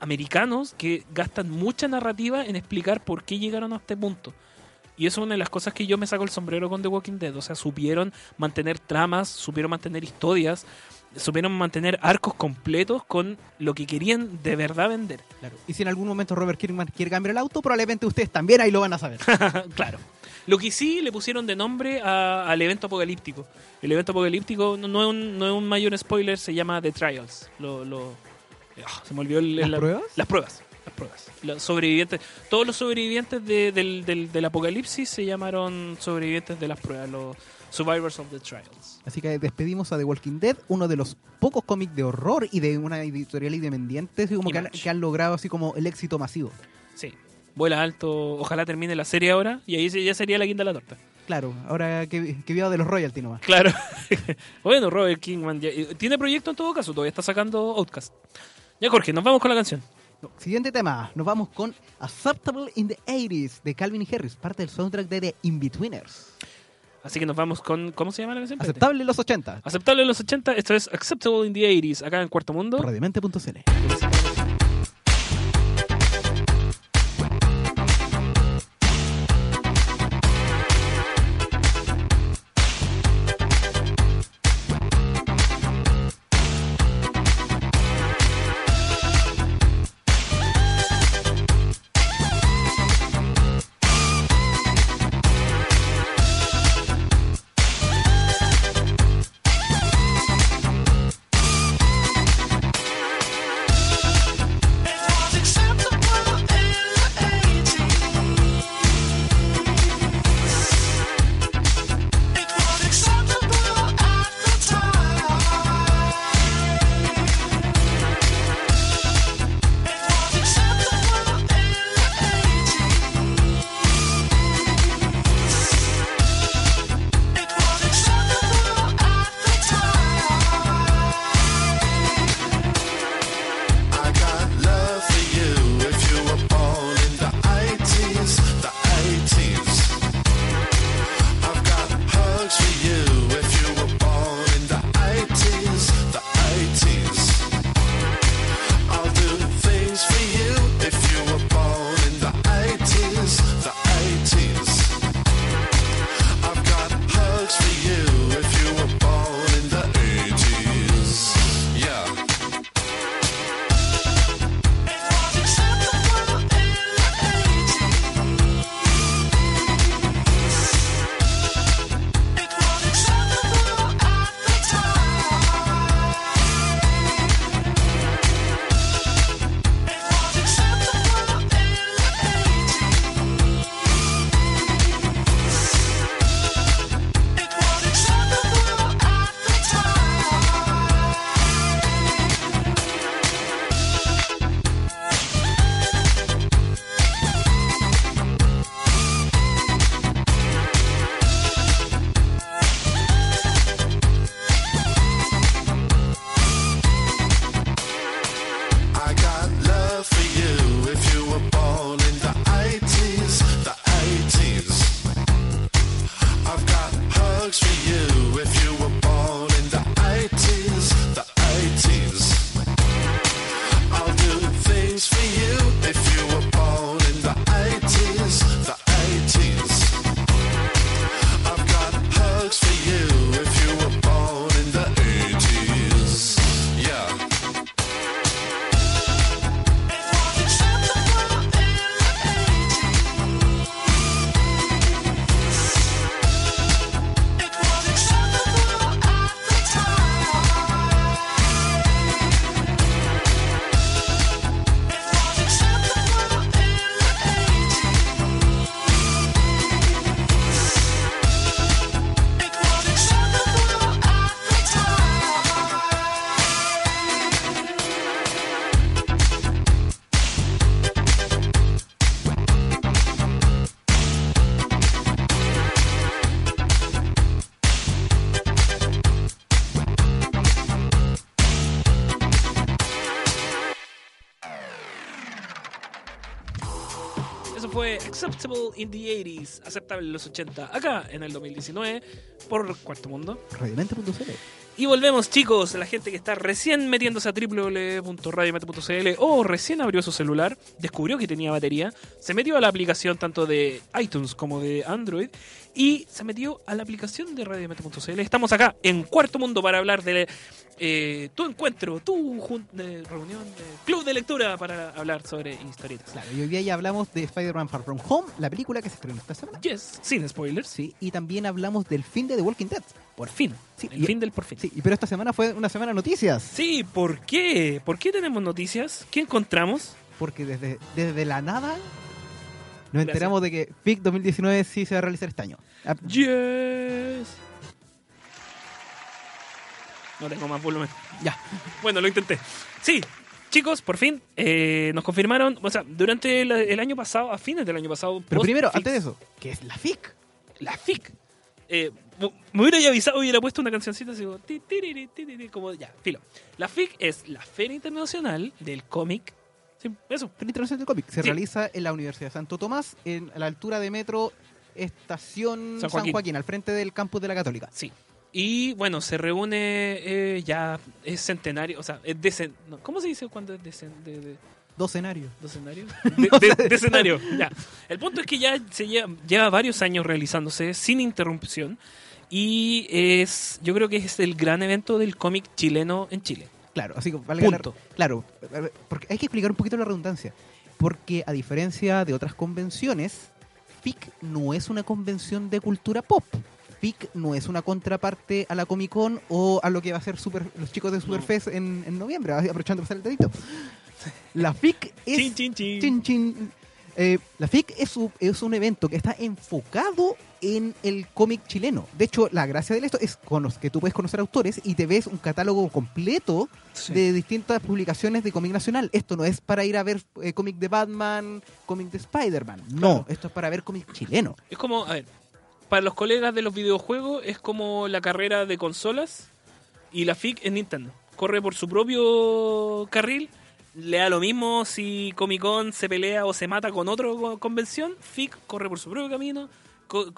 americanos que gastan mucha narrativa en explicar por qué llegaron a este punto. Y eso es una de las cosas que yo me saco el sombrero con The Walking Dead. O sea, supieron mantener tramas, supieron mantener historias, supieron mantener arcos completos con lo que querían de verdad vender. Claro. Y si en algún momento Robert Kirkman quiere cambiar el auto, probablemente ustedes también ahí lo van a saber. claro. Lo que sí le pusieron de nombre a- al evento apocalíptico. El evento apocalíptico no, no es, un, no es un mayor spoiler, se llama The Trials. Lo, lo- ah, se me olvidó el, ¿Las pruebas? Las pruebas. Las pruebas. Los sobrevivientes. Todos los sobrevivientes de- del, del- del apocalipsis se llamaron sobrevivientes de las pruebas, los Survivors of the Trials. Así que despedimos a The Walking Dead, uno de los pocos cómics de horror y de una editorial independiente, así como que han, Image. que han logrado así como el éxito masivo. Sí. Vuela alto. Ojalá termine la serie ahora y ahí ya sería la quinta de la torta. Claro, ahora que, que viva de los royalty nomás. Claro. bueno, Robert Kingman ya- eh, tiene proyecto en todo caso, todavía está sacando Outcast. Ya, Jorge, nos vamos con la canción. No, Siguiente tema, nos vamos con Acceptable in the 80s de Calvin y Harris, parte del soundtrack de The Inbetweeners. Así que nos vamos con. ¿Cómo se llama la canción? Aceptable en los 80, Aceptable en los 80. Esto es Acceptable in the 80s, acá en Cuarto Mundo. por Acceptable in the 80s, aceptable en los 80, acá en el 2019, por Cuarto Mundo. Radiomente.cl. Y volvemos, chicos, la gente que está recién metiéndose a www.radiomete.cl o recién abrió su celular, descubrió que tenía batería, se metió a la aplicación tanto de iTunes como de Android y se metió a la aplicación de radiomete.cl. Estamos acá en Cuarto Mundo para hablar de eh, tu encuentro, tu de reunión, de club de lectura para hablar sobre historietas. Claro, y hoy día ya hablamos de Spider-Man Far From Home, la película que se estrenó esta semana. Yes, sin spoilers. Sí, y también hablamos del fin de The Walking Dead. Por fin. Sí, el y- fin del por fin. Sí, pero esta semana fue una semana de noticias. Sí, ¿por qué? ¿Por qué tenemos noticias? ¿Qué encontramos? Porque desde, desde la nada nos Gracias. enteramos de que FIC 2019 sí se va a realizar este año. Ah, Yes. No tengo más volumen. Ya. Bueno, lo intenté. Sí, chicos, por fin eh, nos confirmaron. O sea, durante el, el año pasado, a fines del año pasado. Pero primero, antes de eso, ¿qué es la FIC? La FIC. Eh, me hubiera avisado, hubiera puesto una cancioncita así como, ti, tiriri, tiriri, como ya, filo. La FIC es la Feria Internacional del Cómic. Sí, eso. Feria Internacional del Cómic. Se Sí. realiza en la Universidad de Santo Tomás, en, a la altura de metro Estación San San Joaquín. Joaquín, al frente del campus de la Católica. Sí. Y bueno, se reúne eh, ya, es centenario, o sea, es decen, no, ¿cómo se dice cuando es decen, de, de- Dos escenarios. ¿De? De, de- de ya. El punto es que ya se lleva, lleva varios años realizándose sin interrupción y es, yo creo que es el gran evento del cómic chileno en Chile. Claro, así que valga la- Punto. Claro, a ver, porque hay que explicar un poquito la redundancia. Porque a diferencia de otras convenciones, FIC no es una convención de cultura pop. FIC no es una contraparte a la Comic Con o a lo que va a ser Super, los chicos de Superfest en, en noviembre, aprovechando hacer el dedito. La FIC es. Chin, chin, chin. Chin, chin. Eh, la FIC es, es un evento que está enfocado en el cómic chileno. De hecho, la gracia de esto es cono- que tú puedes conocer autores y te ves un catálogo completo Sí. de distintas publicaciones de cómic nacional. Esto no es para ir a ver eh, cómic de Batman, cómic de Spider-Man. No, Claro. esto es para ver cómic chileno. Es como, a ver, para los colegas de los videojuegos es como la carrera de consolas y la FIC en Nintendo. Corre por su propio carril, le da lo mismo si Comic Con se pelea o se mata con otra co- convención, FIC corre por su propio camino.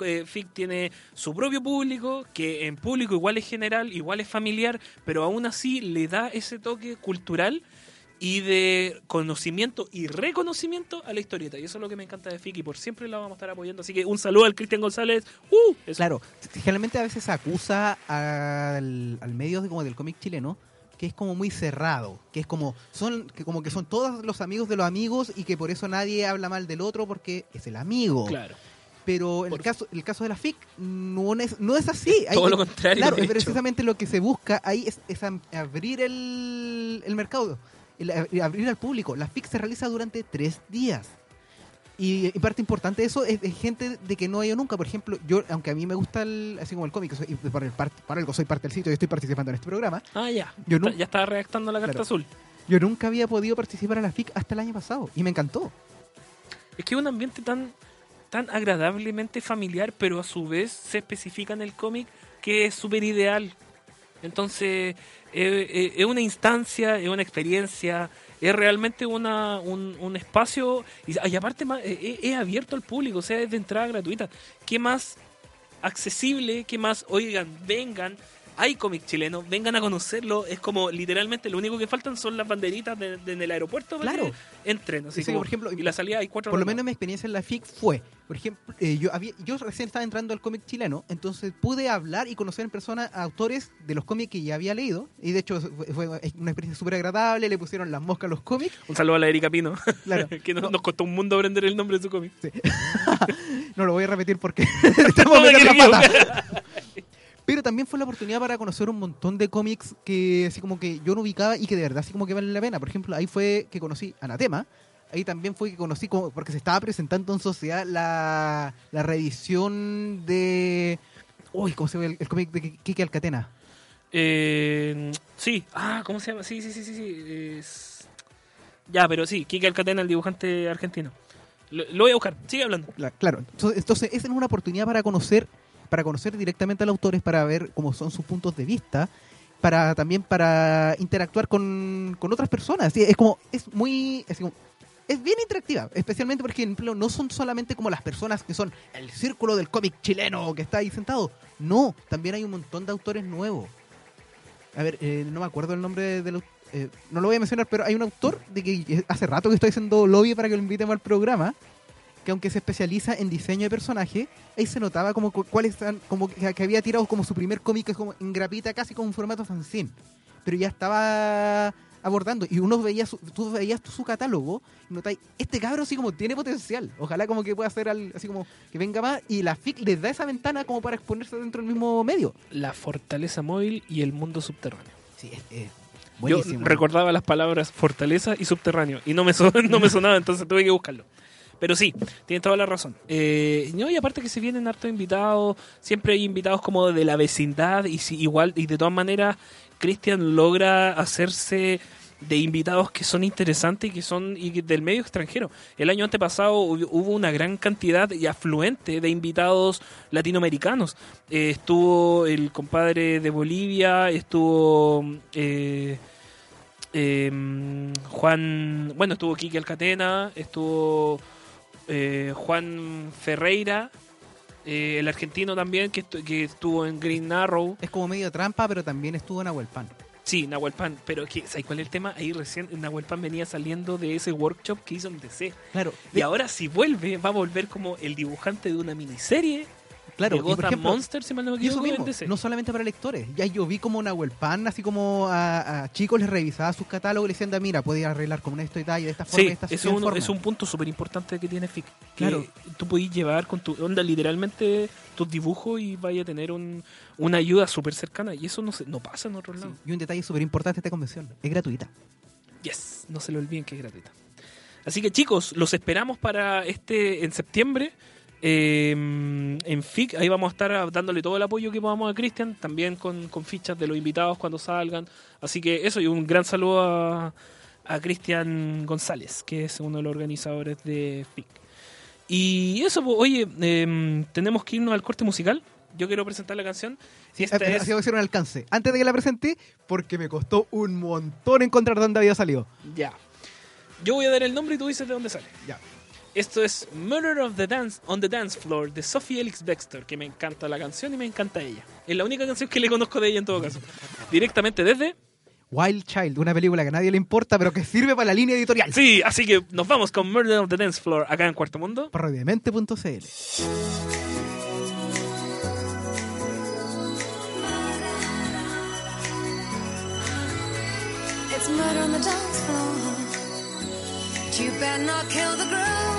Eh, FIC tiene su propio público, que en público igual es general, igual es familiar, pero aún así le da ese toque cultural y de conocimiento y reconocimiento a la historieta. Y eso es lo que me encanta de FIC y por siempre la vamos a estar apoyando. Así que un saludo al Cristian González. ¡Uh! Eso. Claro, generalmente a veces se acusa al, al medio de, como del cómic chileno que es como muy cerrado, que es como son que como que son todos los amigos de los amigos y que por eso nadie habla mal del otro porque es el amigo. Claro. Pero en el caso el caso de la FIC no es no es así. Hay- todo lo contrario, Claro, es precisamente lo que se busca ahí es, es abrir el, el mercado, el- abrir al público. La FIC se realiza durante tres días. Y, y parte importante de eso es, gente de que no ha ido nunca. Por ejemplo, yo, aunque a mí me gusta el, así como el cómic, soy- para, el para algo soy parte del sitio y estoy participando en este programa, Ah, ya. Yo no- Ya estaba redactando la carta Claro. azul. yo nunca había podido participar en la FIC hasta el año pasado. Y me encantó. Es que es un ambiente tan, tan agradablemente familiar, pero a su vez se especifica en el cómic que es súper ideal. Entonces, eh, eh, es una instancia, es una experiencia, es realmente una, un, un espacio, y, y aparte más, eh, eh, es abierto al público, o sea, es de entrada gratuita. ¿Qué más accesible? ¿Qué más? Oigan, vengan. Hay cómic chileno, vengan a conocerlo. Es como literalmente lo único que faltan son las banderitas de- de- en el aeropuerto para Claro. que entren. Así Sí, sí, como- por ejemplo, y la salida hay cuatro Por lo menos mi experiencia en la FIC fue, por ejemplo, eh, yo había, yo recién estaba entrando al cómic chileno, entonces pude hablar y conocer en persona a autores de los cómics que ya había leído, y de hecho fue, una experiencia súper agradable, le pusieron las moscas a los cómics, Un saludo a la Erika Pino, Claro. que nos, nos costó un mundo aprender el nombre de su cómic. no lo voy a repetir porque estamos No Pero también fue la oportunidad para conocer un montón de cómics que así como que yo no ubicaba y que de verdad así como que valen la pena. Por ejemplo, ahí fue que conocí Anatema. Ahí también fue que conocí, como, porque se estaba presentando en sociedad la, la reedición de... Uy, ¿cómo se llama el, el cómic de Kike Alcatena? Eh, sí, ah, ¿cómo se llama? Sí, sí, sí, sí. sí. es- Ya, pero sí, Kike Alcatena, el dibujante argentino. Lo, lo voy a buscar, sigue hablando. La- claro, entonces, entonces esa es una oportunidad para conocer, para conocer directamente a los autores, para ver cómo son sus puntos de vista, para también para interactuar con, con otras personas. Es como, es muy, es bien interactiva, especialmente por ejemplo, no son solamente como las personas que son el círculo del cómic chileno que está ahí sentado. No, también hay un montón de autores nuevos. A ver, eh, no me acuerdo el nombre del eh, no lo voy a mencionar, pero hay un autor de que hace rato que estoy haciendo lobby para que lo invitemos al programa, que aunque se especializa en diseño de personaje, ahí se notaba como cu- cuáles como que, había tirado como su primer cómic como en grapita, casi como un formato fanzine. Pero ya estaba abordando y uno veía su, tú veías su catálogo y notáis, este cabro así como tiene potencial. Ojalá como que pueda hacer al- así como que venga más y la FIC les da esa ventana como para exponerse dentro del mismo medio. La fortaleza móvil y el mundo subterráneo. Sí, es, es Yo buenísimo. recordaba las palabras fortaleza y subterráneo y no me, son- no me sonaba, entonces tuve que buscarlo. Pero sí, tienes toda la razón. Eh, y aparte que se vienen hartos invitados, siempre hay invitados como de la vecindad y si, igual, y de todas maneras, Cristian logra hacerse de invitados que son interesantes y que son del medio extranjero. El año antepasado hubo una gran cantidad y afluente de invitados latinoamericanos. Eh, estuvo el compadre de Bolivia, estuvo eh, eh, Juan, bueno, estuvo Kike Alcatena, estuvo eh, Juan Ferreira, eh, el argentino también, que, estu- que estuvo en Green Arrow. Es como medio trampa, pero también estuvo en Ahuelpan. Sí, Nahuel Pan, pero que, ¿sabes cuál es el tema? Ahí recién Nahuel Pan venía saliendo de ese workshop que hizo en DC. Claro, Y ahora si vuelve, va a volver como el dibujante de una miniserie claro. y por ejemplo, Monster, si mal no me eso equivoco, mismo, DC. no solamente para lectores. Ya yo vi como Nahuel Pan, así como a, a chicos les revisaba sus catálogos y les decían, mira, puedes arreglar como esto y tal, y de esta forma Sí, de esta es, forma. es un punto súper importante que tiene FIC. Que Claro. tú podés llevar con tu onda literalmente tus dibujos y vaya a tener un, una ayuda súper cercana. Y eso no, se, no pasa en otros lados. Y un detalle súper importante de esta convención, es gratuita. Yes, no se lo olviden que es gratuita. Así que chicos, los esperamos para este en septiembre. Eh, en FIC, ahí vamos a estar dándole todo el apoyo que podamos a Cristian, también con, con fichas de los invitados cuando salgan. Así que eso, y un gran saludo a, a Cristian González, que es uno de los organizadores de FIC. Y eso, pues, oye, em, tenemos que irnos al corte musical. Yo quiero presentar la canción. Y esta Eh, es- voy a hacer un alcance. Antes de que la presenté, porque me costó un montón encontrar dónde había salido. Ya. Yo voy a dar el nombre y tú dices de dónde sale. Ya. Esto es Murder of the Dance on the Dance Floor de Sophie Elix Bextor, que me encanta la canción y me encanta ella. Es la única canción que le conozco de ella en todo caso. Directamente desde. Wild Child, una película que a nadie le importa, pero que sirve para la línea editorial. Sí, así que nos vamos con Murder of the Dance Floor acá en Cuarto Mundo. Parodiamente.cl. It's murder on the dance floor. You better not kill the groove,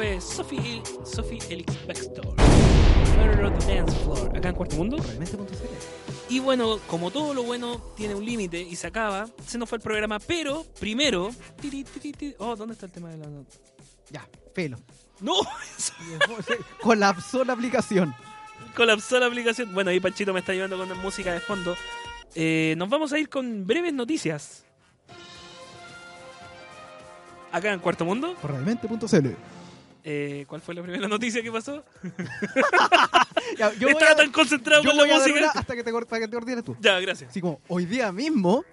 fue Sophie, Sophie Elix Baxter. Murder the Dance Floor. Acá en Cuarto Mundo. Y bueno, como todo lo bueno tiene un límite y se acaba, se nos fue el programa, pero primero. tiri, tiri, tiri. Oh, ¿dónde está el tema de la nota? Ya, pelo. ¡No! Colapsó la aplicación. Colapsó la aplicación. Bueno, ahí Panchito me está llevando con música de fondo. Eh, nos vamos a ir con breves noticias. Acá en Cuarto Mundo. Realmente.cl. Eh, ¿Cuál fue la primera noticia que pasó? Ya, yo Estaba a- tan concentrado yo con la voy a dar música. una hasta que te, cor- para que te coordines tú. Ya, gracias. Así como, hoy día mismo,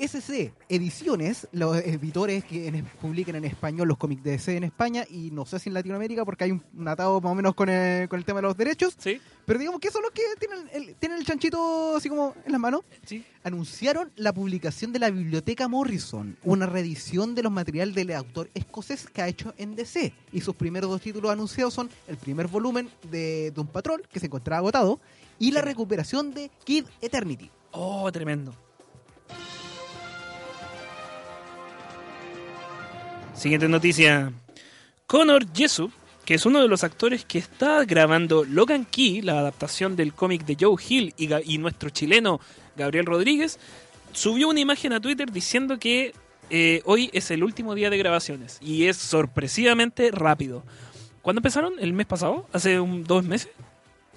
SC Ediciones, los editores que en- publican en español los cómics de DC en España y no sé si en Latinoamérica porque hay un, un atado más o menos con el, con el tema de los derechos. Sí. Pero digamos que son los que tienen el, tienen el chanchito así como en las manos. Sí. Anunciaron la publicación de la Biblioteca Morrison, una reedición de los materiales del autor escocés que ha hecho en DC. Y sus primeros dos títulos anunciados son el primer volumen de Doom Patrol, que se encontraba agotado, y la recuperación de Kid Eternity. Oh, tremendo. Siguiente noticia. Connor Jessup, que es uno de los actores que está grabando Logan Key, la adaptación del cómic de Joe Hill y, y nuestro chileno Gabriel Rodríguez, subió una imagen a Twitter diciendo que eh, hoy es el último día de grabaciones y es sorpresivamente rápido. ¿Cuándo empezaron? ¿El mes pasado? ¿Hace un- dos meses?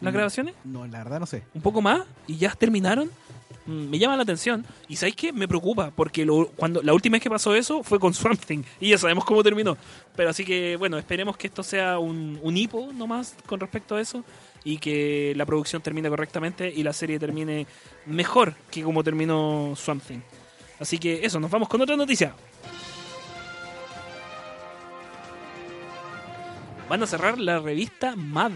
¿Las Mm. grabaciones? No, la verdad no sé. un poco más y ya terminaron. Mm, Me llama la atención. Y ¿sabéis qué? Me preocupa, porque lo- cuando la última vez que pasó eso fue con Swamp Thing, y ya sabemos cómo terminó. Pero así que, bueno, esperemos que esto sea un, un hipo nomás con respecto a eso, y que la producción termine correctamente y la serie termine mejor que como terminó Swamp Thing. Así que eso, nos vamos con otra noticia. Van a cerrar la revista Mad.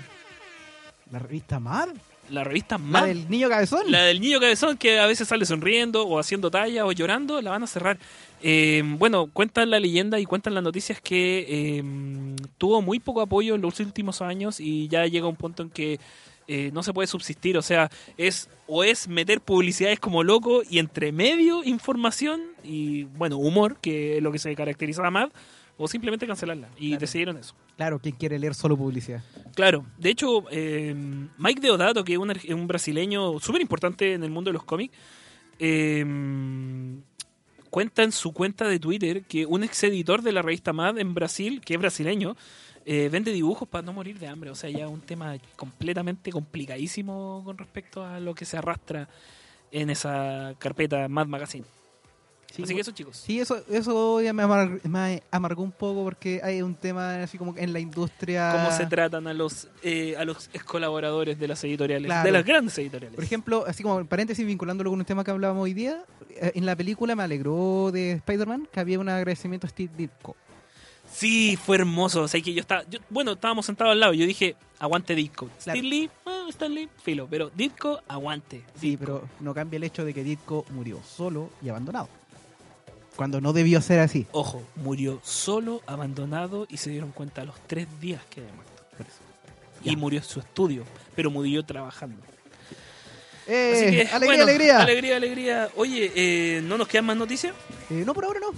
¿La revista Mad? La revista ¿La Mad. del niño cabezón? La del niño cabezón que a veces sale sonriendo o haciendo talla o llorando, la van a cerrar. Eh, bueno, cuentan la leyenda y cuentan las noticias que eh, tuvo muy poco apoyo en los últimos años y ya llega un punto en que eh, no se puede subsistir. O sea, es o es meter publicidades como loco y entre medio información y, bueno, humor, que es lo que se caracterizaba más, o simplemente cancelarla. Y Claro. decidieron eso. Claro, ¿quién quiere leer solo publicidad? Claro, de hecho, eh, Mike Deodato, que es un, brasileño súper importante en el mundo de los cómics, eh, cuenta en su cuenta de Twitter que un ex editor de la revista Mad en Brasil, que es brasileño, eh, vende dibujos para no morir de hambre. O sea, ya un tema completamente complicadísimo con respecto a lo que se arrastra en esa carpeta Mad Magazine. Así que eso, chicos. Sí, eso, eso ya me, amar- me amargó un poco porque hay un tema así como en la industria. Cómo se tratan a los eh, a los colaboradores de las editoriales, Claro. de las grandes editoriales. Por ejemplo, así como en paréntesis, vinculándolo con un tema que hablábamos hoy día, eh, en la película me alegró de Spider-Man que había un agradecimiento a Steve Ditko. Sí, fue hermoso. O sea, que yo estaba, yo- bueno, estábamos sentados al lado. Yo dije, aguante Ditko. Claro. Steve Lee, ah, Stan Lee, filo. Pero Ditko, aguante. Sí, pero no cambia el hecho de que Ditko murió solo y abandonado. Cuando no debió ser así. Ojo, murió solo, abandonado y se dieron cuenta a los tres días que había muerto. Y murió en su estudio, pero murió trabajando. Eh, Así que, alegría, bueno, alegría. Alegría, alegría. Oye, eh, ¿no nos quedan más noticias? Eh, no, por ahora no.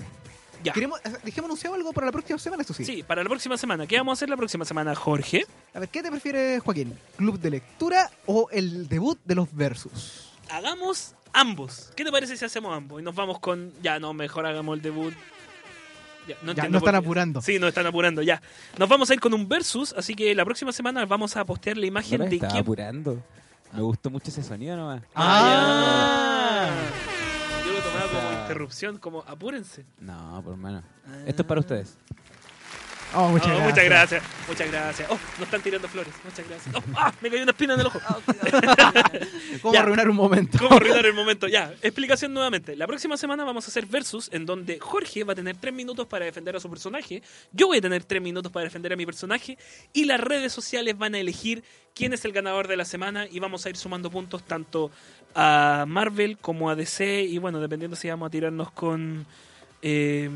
Ya. Queremos, eh, dejemos anunciado algo para la próxima semana, eso sí. Sí, para la próxima semana. ¿Qué vamos a hacer la próxima semana, Jorge? A ver, ¿qué te prefieres, Joaquín? ¿Club de lectura o el debut de los versus? Hagamos ambos. ¿Qué te parece si hacemos ambos? Y nos vamos con. Ya, no, mejor hagamos el debut. Ya, no, Ya, no están qué. apurando. Sí, nos están apurando, ya. Nos vamos a ir con un versus, así que la próxima semana vamos a postear la No imagen me de estaba qué. apurando. Me gustó mucho ese sonido nomás. Ah, ya. Yo lo tomaba como interrupción, como apúrense. No, por menos. Esto es para ustedes. Oh, muchas Oh, gracias. muchas gracias, muchas gracias. Oh, nos están tirando flores, muchas gracias. Oh, ah, me cayó una espina en el ojo. ¿Cómo Ya. arruinar un momento? ¿Cómo arruinar el momento? Ya, explicación nuevamente. La próxima semana vamos a hacer versus en donde Jorge va a tener tres minutos para defender a su personaje, yo voy a tener tres minutos para defender a mi personaje y las redes sociales van a elegir quién es el ganador de la semana y vamos a ir sumando puntos tanto a Marvel como a DC y bueno, dependiendo si vamos a tirarnos con... eh,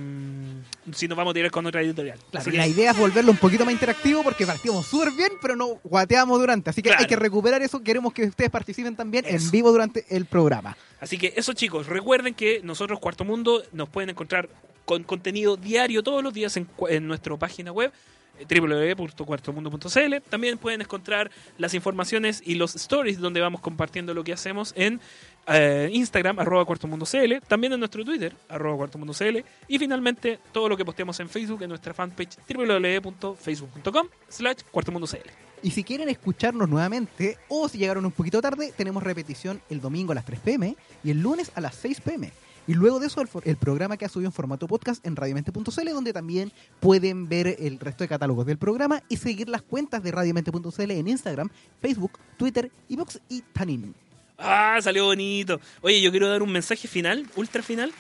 si nos vamos a tirar con otra editorial. Claro, Así que- la idea es volverlo un poquito más interactivo porque partimos súper bien, pero no guateamos durante. Así que Claro. hay que recuperar eso. Queremos que ustedes participen también Eso. en vivo durante el programa. Así que eso chicos, recuerden que nosotros Cuarto Mundo nos pueden encontrar con contenido diario todos los días en, en nuestra página web eh, www.cuartomundo.cl. También pueden encontrar las informaciones y los stories donde vamos compartiendo lo que hacemos en eh, Instagram, arroba cuartomundo.cl, también en nuestro Twitter, arroba cuartomundo.cl, y finalmente todo lo que posteamos en Facebook en nuestra fanpage www.facebook.com slash cuartomundo.cl. Y si quieren escucharnos nuevamente o si llegaron un poquito tarde, tenemos repetición el domingo a las 3 pm y el lunes a las 6 pm. Y luego de eso, el, el programa que ha subido en formato podcast en radiomente.cl, donde también pueden ver el resto de catálogos del programa y seguir las cuentas de radiomente.cl en Instagram, Facebook, Twitter, Evox y Tanin. Ah, salió bonito. Oye, yo quiero dar un mensaje final, ultra final.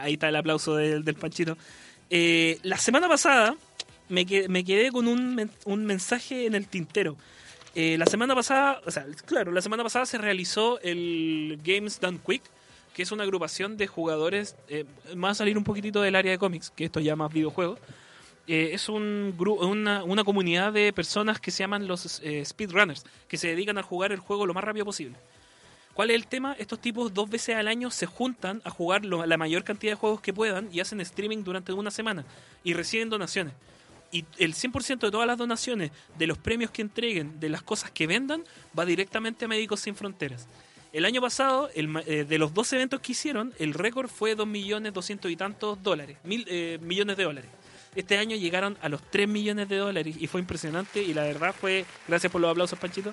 Ahí está el aplauso del, del Panchito. Eh, la semana pasada me, que- me quedé con un, un mensaje en el tintero. Eh, la semana pasada, o sea, claro, la semana pasada se realizó el Games Done Quick, que es una agrupación de jugadores, eh, va a salir un poquitito del área de cómics, que esto ya más videojuegos. Eh, es un una, una comunidad de personas que se llaman los eh, speedrunners, que se dedican a jugar el juego lo más rápido posible. ¿Cuál es el tema? Estos tipos dos veces al año se juntan a jugar la mayor cantidad de juegos que puedan y hacen streaming durante una semana y reciben donaciones. Y el 100% de todas las donaciones, de los premios que entreguen, de las cosas que vendan, va directamente a Médicos Sin Fronteras. El año pasado, el eh, de los dos eventos que hicieron, el récord fue 2 millones 200 y tantos dólares, mil, eh, millones de dólares. Este año llegaron a los 3 millones de dólares y fue impresionante y la verdad fue, gracias por los aplausos Panchito,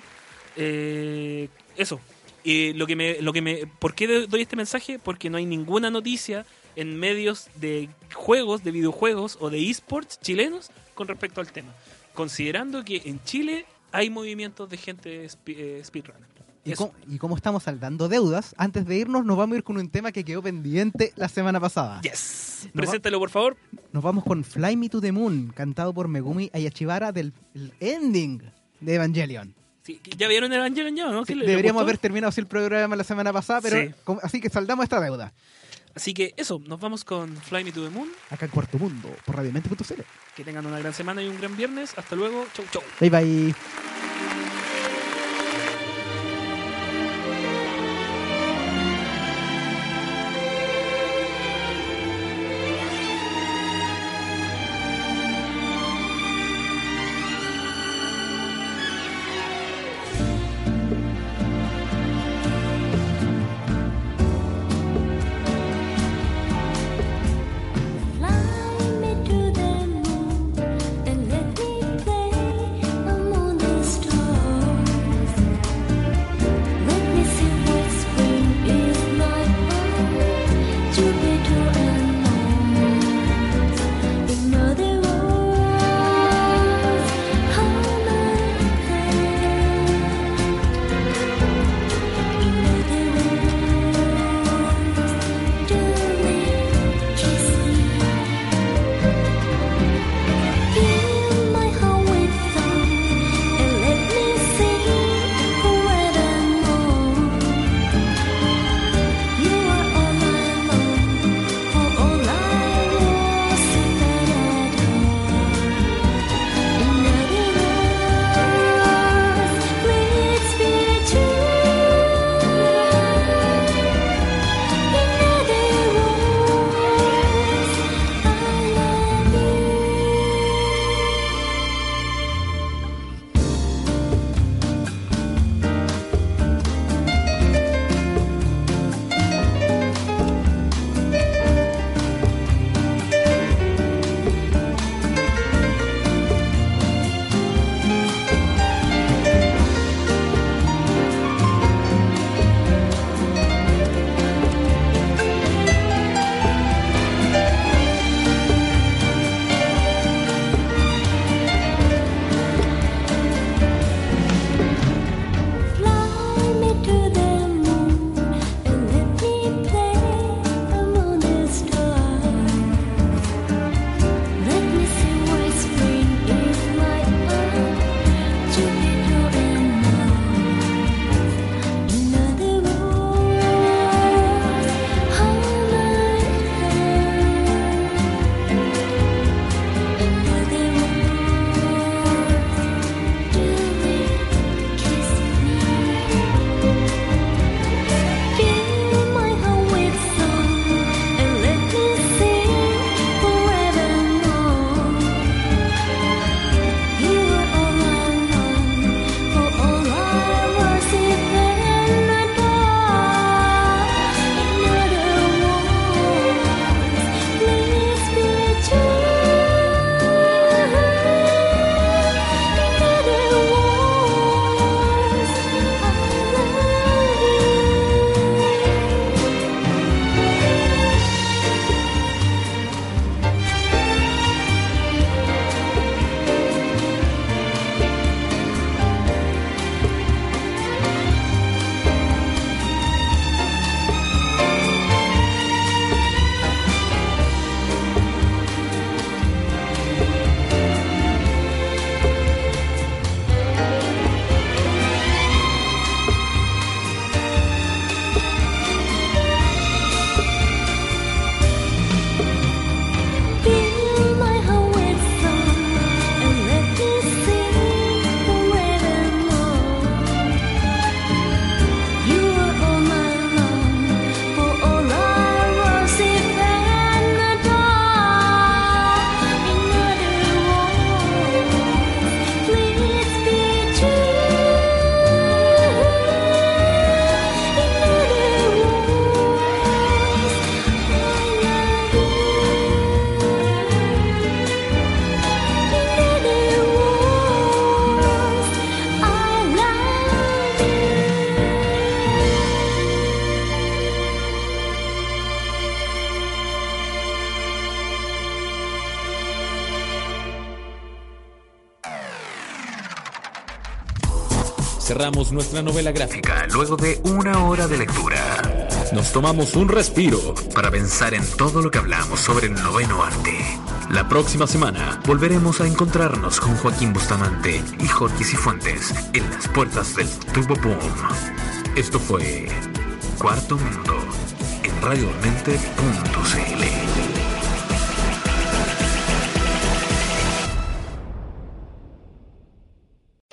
eh, eso. Lo que me, lo que me, ¿Por qué doy este mensaje? Porque no hay ninguna noticia en medios de juegos, de videojuegos o de esports chilenos con respecto al tema. Considerando que en Chile hay movimientos de gente eh, speedrunner. Y, como, y como estamos saldando deudas, antes de irnos nos vamos a ir con un tema que quedó pendiente la semana pasada. Yes. Nos Preséntalo, por favor. Nos vamos con Fly Me to the Moon, cantado por Megumi Ayachibara del el ending de Evangelion. Sí, ¿Ya vieron Evangelion ya, no? ¿Qué le- le Deberíamos haber terminado así el programa la semana pasada, pero Sí. así que saldamos esta deuda. Así que eso, nos vamos con Fly Me to the Moon. Acá en Cuarto Mundo, por radiomente.cl. Que tengan una gran semana y un gran viernes. Hasta luego. Chau, chau. Bye bye. Cerramos nuestra novela gráfica luego de una hora de lectura. Nos tomamos un respiro para pensar en todo lo que hablamos sobre el noveno arte. La próxima semana volveremos a encontrarnos con Joaquín Bustamante y Jorge Cifuentes en las puertas del Turbo Boom. Esto fue Cuarto Mundo en radiomente.cl.